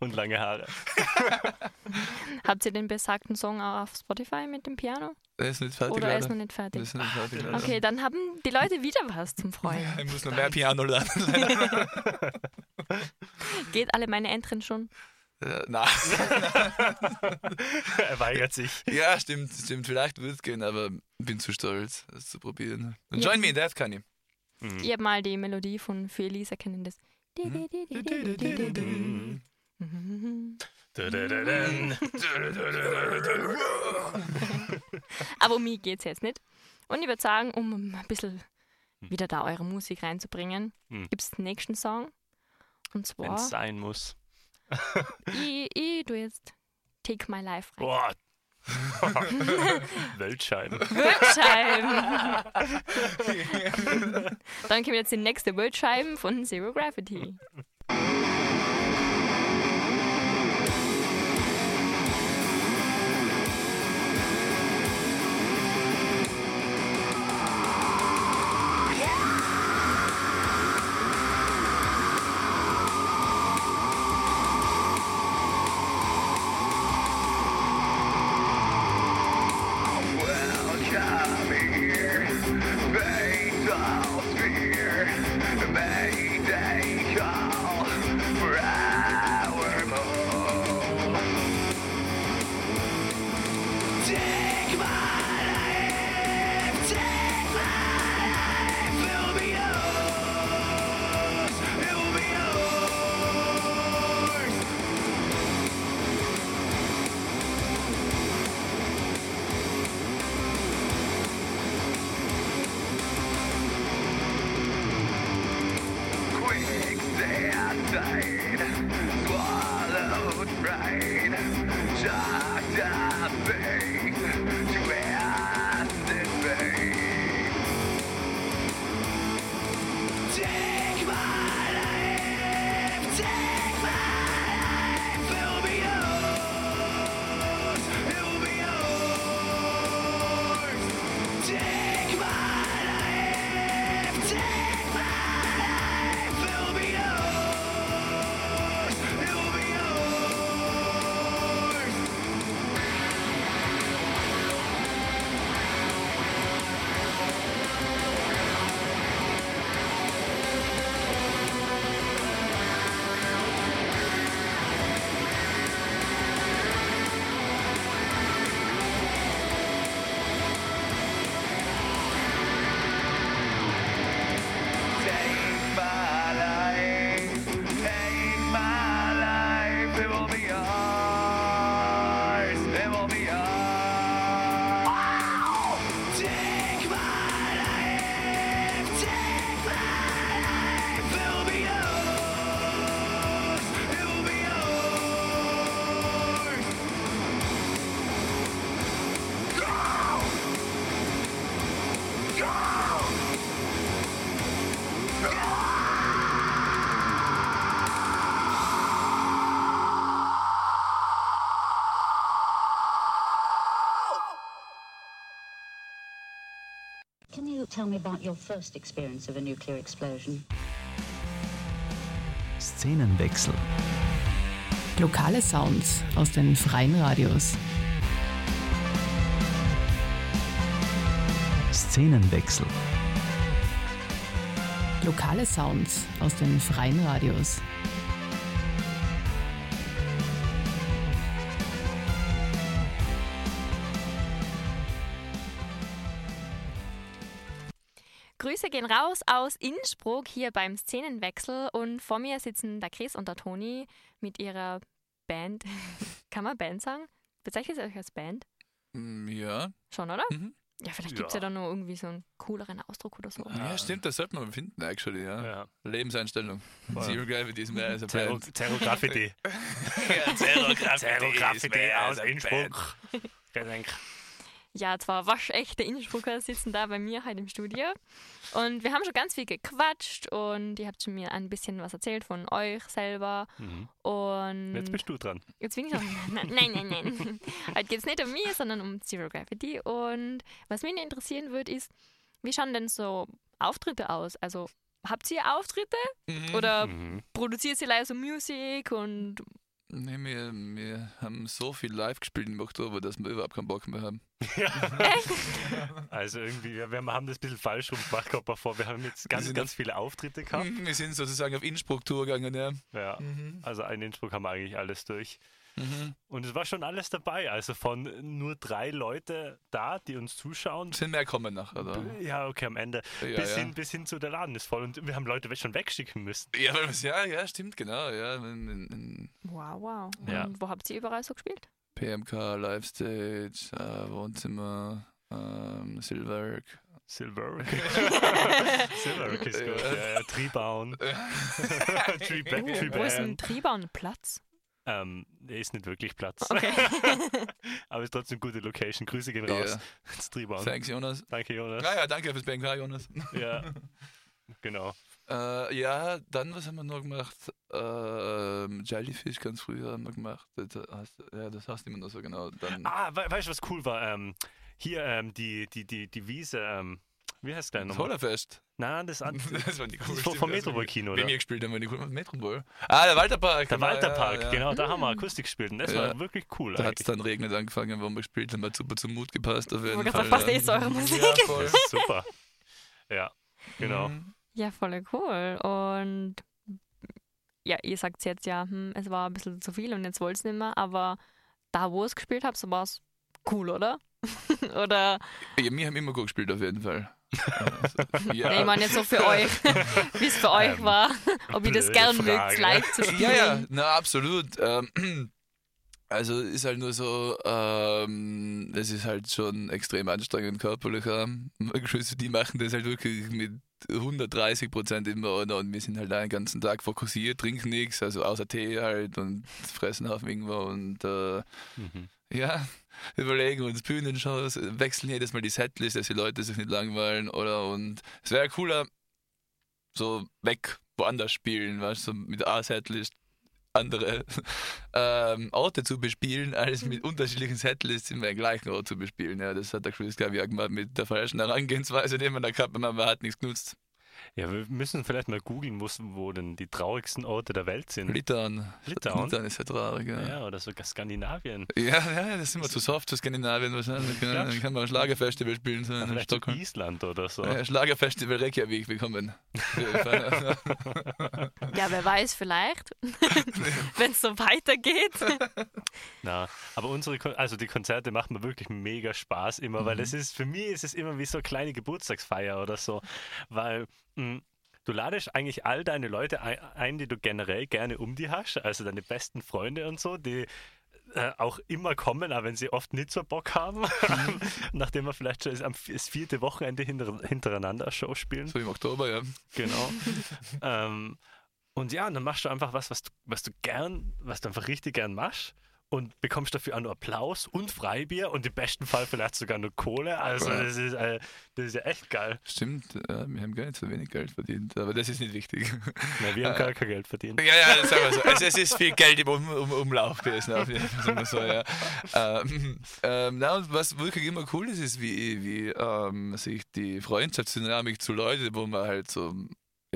[SPEAKER 5] Und lange Haare.
[SPEAKER 4] Habt ihr den besagten Song auch auf Spotify mit dem Piano?
[SPEAKER 6] Er ist nicht fertig,
[SPEAKER 4] Oder er ist
[SPEAKER 6] leider.
[SPEAKER 4] noch nicht
[SPEAKER 6] Er
[SPEAKER 4] fertig?
[SPEAKER 6] ist nicht fertig, leider.
[SPEAKER 4] Okay, dann haben die Leute wieder was zum Freuen.
[SPEAKER 6] Ich muss noch mehr Piano lernen.
[SPEAKER 4] Geht alle meine Entren schon?
[SPEAKER 6] Äh, Na.
[SPEAKER 5] er weigert sich.
[SPEAKER 6] Ja, stimmt, stimmt. Vielleicht wird es gehen, aber bin zu stolz, das zu probieren. Und. Join Me in Death kann ich.
[SPEAKER 4] Ich habe mal die Melodie von für Elisa kennen das.
[SPEAKER 5] Dudududun.
[SPEAKER 4] Aber um mich geht es jetzt nicht. Und ich würde sagen, um ein bisschen wieder da eure Musik reinzubringen,
[SPEAKER 5] Hm.
[SPEAKER 4] gibt es den nächsten Song. Und
[SPEAKER 5] Wenn
[SPEAKER 4] zwar,
[SPEAKER 5] es sein muss.
[SPEAKER 4] Ich, ich tu jetzt Take My Life rein.
[SPEAKER 5] Boah. Weltscheiben.
[SPEAKER 4] Wildscheiben. Dann kommt jetzt die nächste Wildscheiben von Zero Gravity.
[SPEAKER 1] Tell me about your first experience of a nuclear explosion?
[SPEAKER 2] Szenenwechsel.
[SPEAKER 3] Lokale Sounds aus den freien Radios.
[SPEAKER 2] Szenenwechsel.
[SPEAKER 3] Lokale Sounds aus den freien Radios.
[SPEAKER 4] Gehen raus aus Innsbruck hier beim Szenenwechsel und vor mir sitzen der Chris und der Toni mit ihrer Band. Kann man Band sagen? Bezeichnet ihr euch als Band?
[SPEAKER 6] Mm, Ja.
[SPEAKER 4] Schon, oder?
[SPEAKER 6] Mhm.
[SPEAKER 4] Ja, vielleicht gibt es ja.
[SPEAKER 5] Ja.
[SPEAKER 4] dann noch irgendwie so einen cooleren Ausdruck oder so.
[SPEAKER 6] Ja, stimmt, das sollte man finden, actually, ja.
[SPEAKER 5] Ja.
[SPEAKER 6] Lebenseinstellung. Zero Gravity ist mehr als ein Band.
[SPEAKER 5] Terror Graffiti.
[SPEAKER 6] Ja, Zero
[SPEAKER 5] Terror Graffiti aus Innsbruck. Gedenk.
[SPEAKER 4] Ja, zwei waschechte Innsbrucker sitzen da bei mir heute im Studio. Und wir haben schon ganz viel gequatscht und ihr habt schon mir ein bisschen was erzählt von euch selber.
[SPEAKER 5] Mhm.
[SPEAKER 4] Und
[SPEAKER 5] Jetzt bist du dran.
[SPEAKER 4] Jetzt bin ich dran. Nein, nein, nein. nein. Heute geht es nicht um mich, sondern um Zero Gravity. Und was mich interessieren würde, ist, wie schauen denn so Auftritte aus? Also, habt ihr Auftritte? Oder
[SPEAKER 5] Mhm.
[SPEAKER 4] produziert ihr leider so Musik und
[SPEAKER 6] Nee, wir, wir haben so viel live gespielt im Oktober, dass wir überhaupt keinen Bock mehr haben.
[SPEAKER 5] Also irgendwie, wir, wir haben das ein bisschen falsch rum gemacht, kommt mir vor. Wir haben jetzt ganz, ganz viele Auftritte gehabt.
[SPEAKER 6] Mhm, Wir sind sozusagen auf Innsbruck-Tour gegangen, ja.
[SPEAKER 5] Ja.
[SPEAKER 6] Mhm.
[SPEAKER 5] Also in Innsbruck haben wir eigentlich alles durch. Und es war schon alles dabei. Also von nur drei Leute da, die uns zuschauen.
[SPEAKER 6] Sind mehr kommen nachher, oder?
[SPEAKER 5] Ja, okay, am Ende.
[SPEAKER 6] Ja,
[SPEAKER 5] bis,
[SPEAKER 6] ja.
[SPEAKER 5] Hin, bis hin zu der Laden ist voll. Und wir haben Leute schon wegschicken müssen.
[SPEAKER 6] Ja, ja, ja, stimmt, genau. Ja, in, in, in
[SPEAKER 4] wow, wow. Und
[SPEAKER 5] Ja.
[SPEAKER 4] wo habt ihr überall so gespielt?
[SPEAKER 6] PMK, Livestage, äh, Wohnzimmer, ähm, Silverk.
[SPEAKER 5] Silver. Silver ist gut.
[SPEAKER 6] Ja.
[SPEAKER 5] Ja, ja, Treebound. Tree
[SPEAKER 4] Oh,
[SPEAKER 5] Tree
[SPEAKER 4] wo ist ein
[SPEAKER 5] Band. Ähm, der ist nicht wirklich Platz.
[SPEAKER 4] Okay.
[SPEAKER 5] Aber ist trotzdem gute Location. Grüße gehen
[SPEAKER 6] Ja.
[SPEAKER 5] raus. Treebound.
[SPEAKER 6] Thanks, Jonas.
[SPEAKER 5] Danke, Jonas.
[SPEAKER 6] Ja, ja, danke fürs PMK, Jonas.
[SPEAKER 5] Ja. Genau.
[SPEAKER 6] Äh, ja, dann, was haben wir noch gemacht? Ähm, Jellyfish ganz früher haben wir gemacht. Das heißt, ja, das heißt immer noch so genau. Dann
[SPEAKER 5] Ah, we weißt du, was cool war? Ähm, hier ähm, die, die, die, die Wiese, ähm, wie heißt der
[SPEAKER 6] das
[SPEAKER 5] nochmal?
[SPEAKER 6] Hollerfest.
[SPEAKER 5] Nein, das andere.
[SPEAKER 6] Das war die cool.
[SPEAKER 5] vom, vom Metropol-Kino,
[SPEAKER 6] Bei
[SPEAKER 5] oder?
[SPEAKER 6] mir gespielt haben wir die cool Metropol. Ah, der Walterpark.
[SPEAKER 5] Der
[SPEAKER 6] genau,
[SPEAKER 5] Walterpark,
[SPEAKER 6] ja, ja.
[SPEAKER 5] genau, da haben wir Akustik gespielt und das
[SPEAKER 6] Ja.
[SPEAKER 5] war wirklich cool.
[SPEAKER 6] Da hat es dann regnet angefangen, wo wir gespielt haben. Hat super zum Mut gepasst auf jeden
[SPEAKER 4] Ich
[SPEAKER 6] Fall.
[SPEAKER 4] passt eh zu eurer Musik.
[SPEAKER 6] Ja,
[SPEAKER 5] super. Ja, genau.
[SPEAKER 6] Mhm.
[SPEAKER 4] Ja, voll cool. Und ja, ihr sagt jetzt ja, hm, es war ein bisschen zu viel und jetzt wollt es nicht mehr, aber da, wo es gespielt habt, so war es cool, oder? oder,
[SPEAKER 6] Ja, wir haben immer gut gespielt, auf jeden Fall. Ja,
[SPEAKER 4] nee, ich meine jetzt so für euch, wie es für euch war, ob ihr das
[SPEAKER 5] blöde
[SPEAKER 4] gern
[SPEAKER 5] Frage.
[SPEAKER 4] mögt, live zu spielen.
[SPEAKER 6] ja, ja, na absolut. Ähm, Also ist halt nur so, ähm, es ist halt schon extrem anstrengend körperlicher. Die machen das halt wirklich mit 130 Prozent immer und, und wir sind halt den ganzen Tag fokussiert, trinken nichts, also außer Tee halt und fressen auf irgendwo und äh,
[SPEAKER 5] Mhm.
[SPEAKER 6] Ja, überlegen uns Bühnenshows, wechseln jedes Mal die Setlist, dass die Leute sich nicht langweilen oder und es wäre cooler, so weg, woanders spielen, weißt du, so mit A-Setlist andere ähm, Orte zu bespielen, als mit unterschiedlichen Setlists immer den gleichen Ort zu bespielen. Ja, das hat der Chris, glaube ich, irgendwann mit der falschen Herangehensweise, die man da gehabt hat, man hat nichts genutzt.
[SPEAKER 5] Ja, wir müssen vielleicht mal googeln, wo, wo denn die traurigsten Orte der Welt sind.
[SPEAKER 6] Litauen.
[SPEAKER 5] Litauen?
[SPEAKER 6] Litauen ist ja traurig, ja.
[SPEAKER 5] Ja, oder sogar Skandinavien.
[SPEAKER 6] Ja, ja, das sind wir zu soft für Skandinavien wahrscheinlich. Dann kann man ein Schlagerfestival spielen, so in Stockholm.
[SPEAKER 5] Island oder so.
[SPEAKER 6] Ja, Schlagerfestival Reykjavik, willkommen.
[SPEAKER 4] Ja, wer weiß, vielleicht, wenn es so weitergeht.
[SPEAKER 5] Na, aber unsere, Kon- also die Konzerte machen mir wirklich mega Spaß immer, weil es ist, für mich ist es immer wie so eine kleine Geburtstagsfeier oder so, weil du ladest eigentlich all deine Leute ein, die du generell gerne um die hast, also deine besten Freunde und so, die äh, auch immer kommen, auch wenn sie oft nicht so Bock haben, nachdem wir vielleicht schon das, vierte Wochenende hinter, hintereinander eine Show spielen.
[SPEAKER 6] so im Oktober, ja.
[SPEAKER 5] Genau. ähm, und ja, dann machst du einfach was, was du, was du gern, was du einfach richtig gern machst und bekommst dafür auch nur Applaus und Freibier und im besten Fall vielleicht sogar nur Kohle. Also
[SPEAKER 6] Ja.
[SPEAKER 5] das ist, äh, das ist ja echt geil.
[SPEAKER 6] Stimmt, äh, wir haben gar nicht so wenig Geld verdient, aber das ist nicht wichtig.
[SPEAKER 5] Ja, wir haben gar kein Geld verdient.
[SPEAKER 6] Ja, ja, das sagen wir so. Also es ist viel Geld im um, um, Umlauf gewesen, auf jeden Fall, so, ja. Ähm, ähm, na, und was wirklich immer cool ist, ist, wie, wie ähm, sich die Freundschaftsdynamik zu Leuten, wo man halt so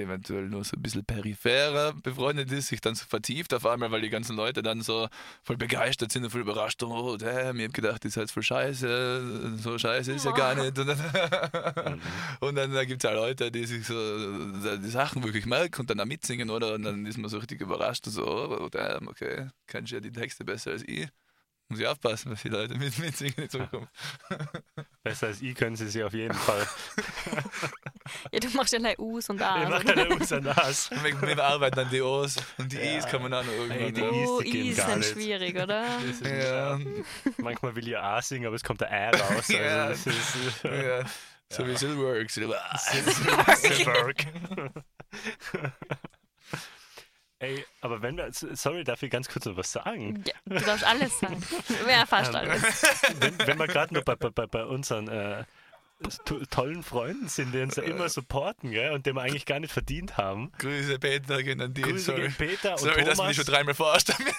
[SPEAKER 6] eventuell nur so ein bisschen peripherer befreundet ist, sich dann so vertieft auf einmal, weil die ganzen Leute dann so voll begeistert sind und voll überrascht oh, damn, ich hab gedacht, das ist halt voll scheiße, so scheiße ist ja gar nicht. Und dann, und dann da gibt es auch Leute, die sich so die Sachen wirklich merken und dann auch mitsingen, oder? Und dann ist man so richtig überrascht und so, oh, damn, okay, kannst du ja die Texte besser als ich. Muss ich aufpassen, was die Leute mit mitsingen in Zukunft.
[SPEAKER 5] Besser als ich können sie sich auf jeden Fall.
[SPEAKER 4] Ja, du machst ja like U's und A's.
[SPEAKER 5] Ich mache keine Us an das.
[SPEAKER 6] Wir, wir arbeiten an die O's und die I's kann man auch noch irgendwann.
[SPEAKER 5] die
[SPEAKER 6] ja.
[SPEAKER 5] I's,
[SPEAKER 4] Oh,
[SPEAKER 5] die gehen
[SPEAKER 4] I's
[SPEAKER 5] gar
[SPEAKER 4] sind
[SPEAKER 5] nicht.
[SPEAKER 4] schwierig, oder?
[SPEAKER 6] Ja,
[SPEAKER 5] Manchmal will ich A singen, aber es kommt der R raus. Also
[SPEAKER 6] Ja.
[SPEAKER 5] das ist,
[SPEAKER 6] ja. So wie Silverworks.
[SPEAKER 5] Silberg. Ey, aber wenn wir, sorry, darf ich ganz kurz noch was sagen?
[SPEAKER 4] Ja, du darfst alles sagen. Ja, fast
[SPEAKER 5] Ähm,
[SPEAKER 4] alles.
[SPEAKER 5] Wenn, wenn wir gerade nur bei, bei, bei unseren äh, to tollen Freunden sind, die uns ja immer supporten, gell, und die wir eigentlich gar nicht verdient haben.
[SPEAKER 6] Grüße Peter, gehen an die.
[SPEAKER 5] Grüße
[SPEAKER 6] sorry.
[SPEAKER 5] gegen Peter und
[SPEAKER 6] sorry, dass wir
[SPEAKER 5] Thomas.
[SPEAKER 6] dich schon dreimal verarscht haben.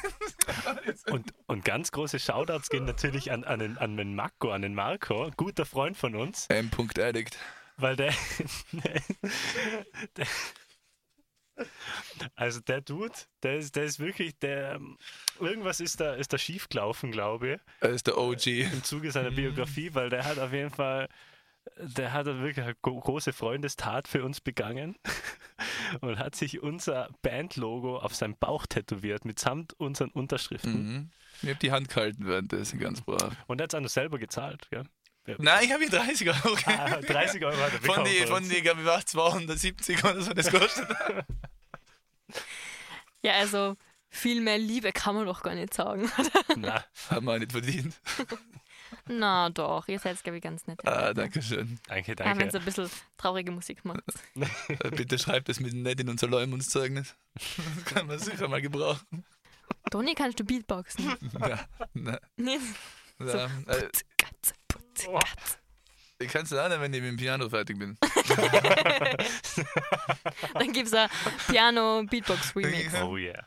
[SPEAKER 5] Und, und ganz große Shoutouts gehen natürlich an, an, den, an den Marco, an den Marco, guter Freund von uns,
[SPEAKER 6] M. Addict.
[SPEAKER 5] weil der, der also der Dude, der ist, der ist wirklich, der irgendwas ist da, ist da schief gelaufen, glaube ich.
[SPEAKER 6] Er ist der OG.
[SPEAKER 5] im Zuge seiner Biografie, weil der hat auf jeden Fall, der hat wirklich eine gro- große Freundestat für uns begangen und hat sich unser Bandlogo auf seinen Bauch tätowiert, mitsamt unseren Unterschriften.
[SPEAKER 6] Mhm. Ich habe die Hand gehalten währenddessen, ganz brav.
[SPEAKER 5] Und er hat es auch noch selber gezahlt. Gell?
[SPEAKER 6] Nein, ich habe hier 30 Euro.
[SPEAKER 5] Ah, 30 Euro hat er
[SPEAKER 6] Von die,
[SPEAKER 5] von
[SPEAKER 6] die, glaube ich, war 270 oder so das kostet.
[SPEAKER 4] Ja, also viel mehr Liebe kann man doch gar nicht sagen.
[SPEAKER 5] Na,
[SPEAKER 6] Haben wir auch nicht verdient.
[SPEAKER 4] Na doch, ihr seid, glaube ich, ganz nett.
[SPEAKER 6] Ah, danke schön.
[SPEAKER 5] danke,
[SPEAKER 4] Ja, wenn
[SPEAKER 5] danke.
[SPEAKER 4] so ein bisschen traurige Musik macht.
[SPEAKER 6] Äh, Bitte schreibt das mit nett in unser Leumundszeugnis. Das kann man sicher mal gebrauchen.
[SPEAKER 4] Toni, kannst du Beatboxen?
[SPEAKER 6] Na, na,
[SPEAKER 4] Nicht?
[SPEAKER 6] na, äh,
[SPEAKER 4] Putz, Katze, Putz,
[SPEAKER 5] Oh.
[SPEAKER 4] Katze.
[SPEAKER 6] ich kann es auch nicht, wenn ich mit dem Piano fertig bin.
[SPEAKER 4] Dann gibt es ein Piano-Beatbox-Remix.
[SPEAKER 5] Oh yeah.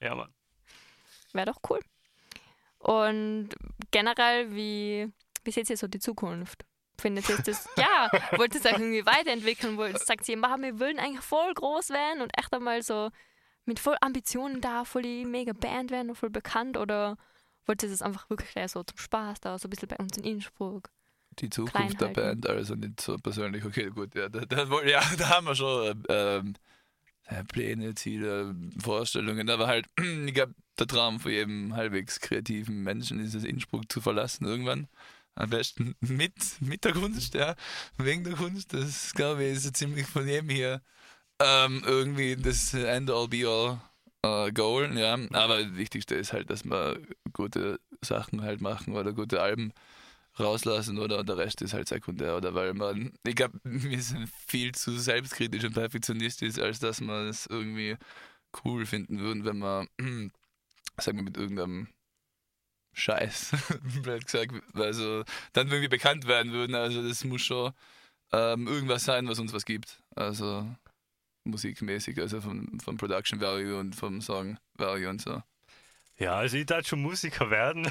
[SPEAKER 5] Ja, Mann.
[SPEAKER 4] Wäre doch cool. Und generell, wie, wie seht ihr so die Zukunft? Findet ihr das, ja, wollt ihr es auch irgendwie weiterentwickeln? Wollt, sagt ihr, "Ma, wir wollen eigentlich voll groß werden und echt einmal so mit voll Ambitionen da, voll die mega Band werden und voll bekannt? Oder wollt ihr das einfach wirklich gleich so zum Spaß da, so ein bisschen bei uns in Innsbruck?
[SPEAKER 6] Die Zukunft der. Band, also nicht so persönlich. Okay, gut, ja, da, da, ja, da haben wir schon ähm, äh, Pläne, Ziele, Vorstellungen. Aber halt, ich glaube, der Traum von jedem halbwegs kreativen Menschen ist es, Innsbruck zu verlassen irgendwann. Am besten mit, mit der Kunst, ja. Wegen der Kunst. Das, glaube ich, ist so ziemlich von jedem hier ähm, irgendwie das End-all, Be-all. Äh, Goal, ja. Aber das Wichtigste ist halt, dass wir gute Sachen halt machen oder gute Alben rauslassen oder der Rest ist halt sekundär oder weil man, ich glaube, wir sind viel zu selbstkritisch und perfektionistisch, als dass wir es irgendwie cool finden würden, wenn wir, sagen wir, mit irgendeinem Scheiß, blöd gesagt, also dann irgendwie bekannt werden würden. Also das muss schon ähm, irgendwas sein, was uns was gibt. Also musikmäßig, also vom, vom Production Value und vom Song Value und so.
[SPEAKER 5] Ja, also ich darf schon Musiker werden,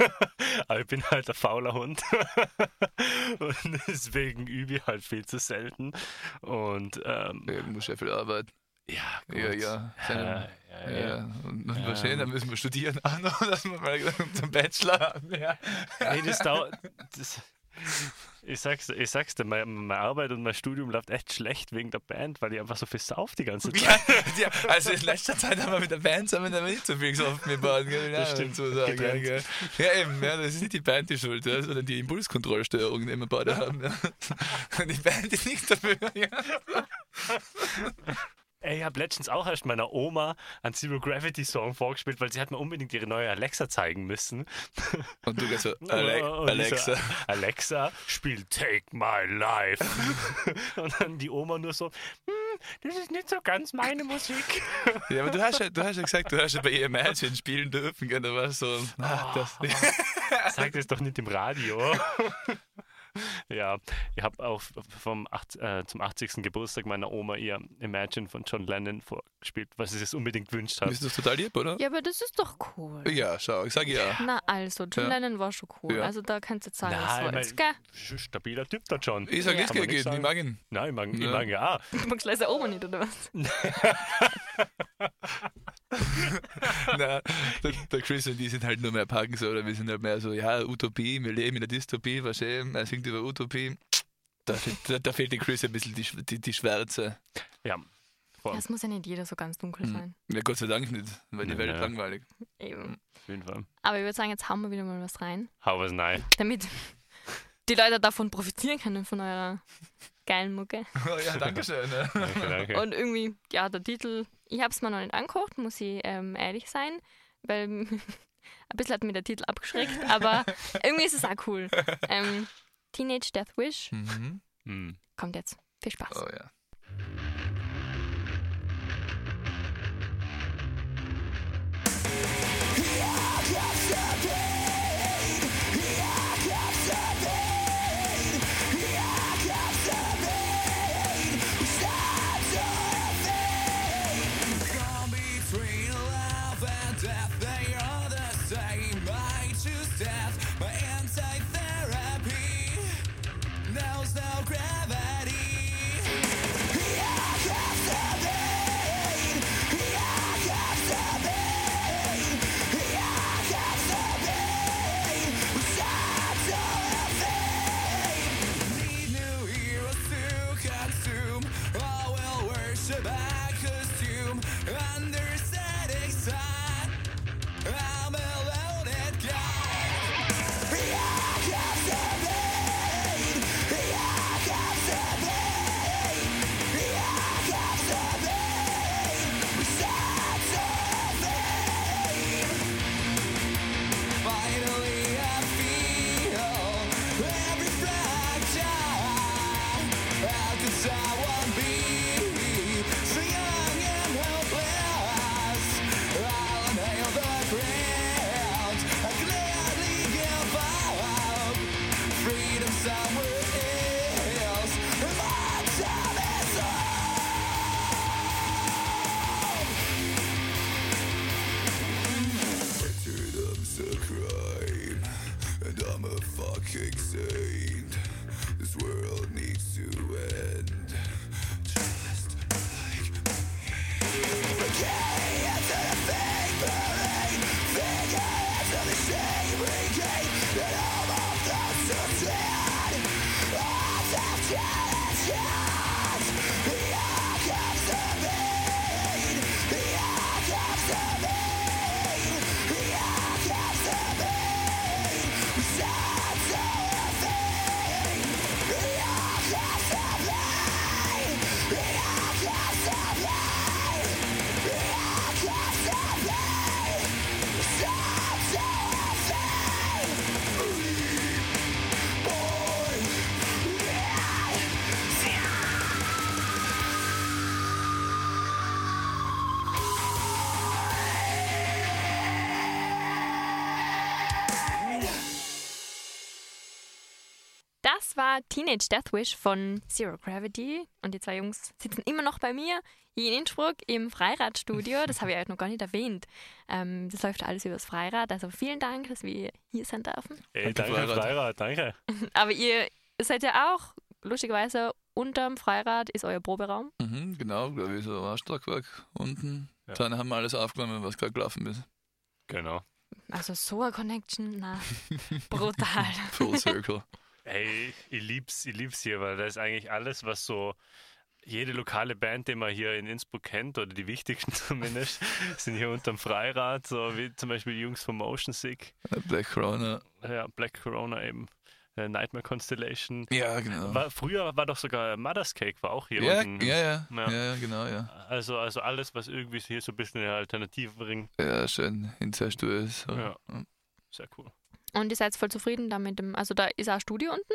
[SPEAKER 5] aber ich bin halt ein fauler Hund. und deswegen übe ich halt viel zu selten. Und ähm,
[SPEAKER 6] Ja, du musst ja viel arbeiten.
[SPEAKER 5] ja, gut.
[SPEAKER 6] Ja, ja. Seine-
[SPEAKER 5] ja,
[SPEAKER 6] Ja,
[SPEAKER 5] ja.
[SPEAKER 6] und, und wahrscheinlich dann müssen wir studieren auch noch, dass wir mal zum Bachelor haben. Ja.
[SPEAKER 5] Nee, das dauert. Das, ich sag's, ich sag's dir, meine, meine Arbeit und mein Studium läuft echt schlecht wegen der Band, weil ich einfach so viel sauf die ganze Zeit.
[SPEAKER 6] Ja, ja, also in letzter Zeit haben wir mit der Band zusammen damit nicht so viel gesoffen mit beiden, gell? Ja,
[SPEAKER 5] Das stimmt.
[SPEAKER 6] So sagen, ja, ja, eben, ja, das ist nicht die Band die Schuld, ja, sondern die Impulskontrollstörung, die wir beide haben. Ja. Die Band ist nicht dafür. Ja.
[SPEAKER 5] Ey, ich habe letztens auch erst meiner Oma einen Zero Gravity Song vorgespielt, weil sie hat mir unbedingt ihre neue Alexa zeigen müssen.
[SPEAKER 6] Und du gehst so, Ale
[SPEAKER 5] Und
[SPEAKER 6] Alexa.
[SPEAKER 5] So, Alexa, spiel Take My Life. und dann die Oma nur so, hm, das ist nicht so ganz meine Musik.
[SPEAKER 6] Ja, aber du hast ja, du hast ja gesagt, du hast ja bei Imagine spielen dürfen, gell? Da war so, ah, das.
[SPEAKER 5] Sag das doch nicht im Radio. Ja, ich habe auch vom acht, äh, zum 80. Geburtstag meiner Oma ihr Imagine von John Lennon vorgespielt, was sie sich unbedingt gewünscht hat.
[SPEAKER 6] Ist das total lieb, oder?
[SPEAKER 4] Ja, aber das ist doch cool.
[SPEAKER 6] Ja, schau, ich sag ja.
[SPEAKER 4] Na also, John
[SPEAKER 6] Ja.
[SPEAKER 4] Lennon war schon cool.
[SPEAKER 6] Ja.
[SPEAKER 4] Also da kannst du jetzt sagen,
[SPEAKER 5] Nein,
[SPEAKER 4] was
[SPEAKER 5] ich
[SPEAKER 4] du willst,
[SPEAKER 5] Stabiler Typ der John.
[SPEAKER 6] Ich sag
[SPEAKER 4] Ja.
[SPEAKER 5] nicht
[SPEAKER 6] ihn, ich mag ihn.
[SPEAKER 5] Nein, ich mag, ich
[SPEAKER 6] Ja.
[SPEAKER 5] mag ja.
[SPEAKER 4] Du magst leider Oma nicht, oder was?
[SPEAKER 6] Nein, der, der Chris und die sind halt nur mehr packen so, oder wir sind halt mehr so, ja, Utopie, wir leben in der Dystopie, was schön, er singt über Utopie. Da, da, da fehlt dem Chris ein bisschen die, die, die Schwärze.
[SPEAKER 5] Ja, voll.
[SPEAKER 4] Ja, es muss ja nicht jeder so ganz dunkel sein.
[SPEAKER 6] Ja, Gott sei Dank nicht, weil die
[SPEAKER 5] Ja,
[SPEAKER 6] Welt
[SPEAKER 5] ja.
[SPEAKER 6] langweilig.
[SPEAKER 4] Eben.
[SPEAKER 5] Auf jeden Fall.
[SPEAKER 4] Aber ich würde sagen, jetzt hauen wir wieder mal was rein,
[SPEAKER 5] Hau was rein.
[SPEAKER 4] damit die Leute davon profitieren können, von eurer geilen Mucke.
[SPEAKER 6] Oh ja, danke schön. Ne?
[SPEAKER 5] Danke, danke.
[SPEAKER 4] Und irgendwie, ja, der Titel, ich habe es mir noch nicht angeguckt, muss ich ähm, ehrlich sein, weil ein bisschen hat mir der Titel abgeschreckt, aber irgendwie ist es auch cool. Ähm, Teenage Death Wish
[SPEAKER 6] Mhm.
[SPEAKER 5] Hm.
[SPEAKER 4] kommt jetzt. Viel Spaß.
[SPEAKER 6] Oh ja.
[SPEAKER 4] War Teenage Deathwish von Zero Gravity. Und die zwei Jungs sitzen immer noch bei mir hier in Innsbruck im Freiradstudio. Das habe ich euch noch gar nicht erwähnt. Ähm, das läuft alles übers Freirad. Also vielen Dank, dass wir hier sein dürfen.
[SPEAKER 5] Ey,
[SPEAKER 6] Danke,
[SPEAKER 5] danke,
[SPEAKER 6] Freirad.
[SPEAKER 5] Freirad, danke.
[SPEAKER 4] Aber ihr seid ja auch, lustigerweise, unterm Freirad ist euer Proberaum.
[SPEAKER 6] Mhm, genau, glaube ich, so ein Stockwerk unten.
[SPEAKER 5] Ja.
[SPEAKER 6] Dann haben wir alles aufgenommen, was gerade gelaufen ist.
[SPEAKER 5] Genau.
[SPEAKER 4] Also so eine Connection, na, brutal.
[SPEAKER 6] Full Circle.
[SPEAKER 5] Ey, ich lieb's, ich lieb's hier, weil da ist eigentlich alles, was so jede lokale Band, die man hier in Innsbruck kennt, oder die wichtigsten zumindest, sind hier unterm Freirad, so wie zum Beispiel die Jungs von Motion Sick,
[SPEAKER 6] Black Corona.
[SPEAKER 5] ja, Black Corona eben, äh, Nightmare Constellation.
[SPEAKER 6] Ja, genau.
[SPEAKER 5] War, früher war doch sogar Mother's Cake, war auch hier
[SPEAKER 6] ja,
[SPEAKER 5] unten.
[SPEAKER 6] ja, ja,
[SPEAKER 5] Ja.
[SPEAKER 6] ja, genau, ja.
[SPEAKER 5] Also, also alles, was irgendwie hier so ein bisschen eine Alternative bringt.
[SPEAKER 6] Ja, schön incestuös. So.
[SPEAKER 5] Ja. Sehr cool.
[SPEAKER 4] Und ihr seid voll zufrieden damit? Dem, also da ist auch ein Studio unten?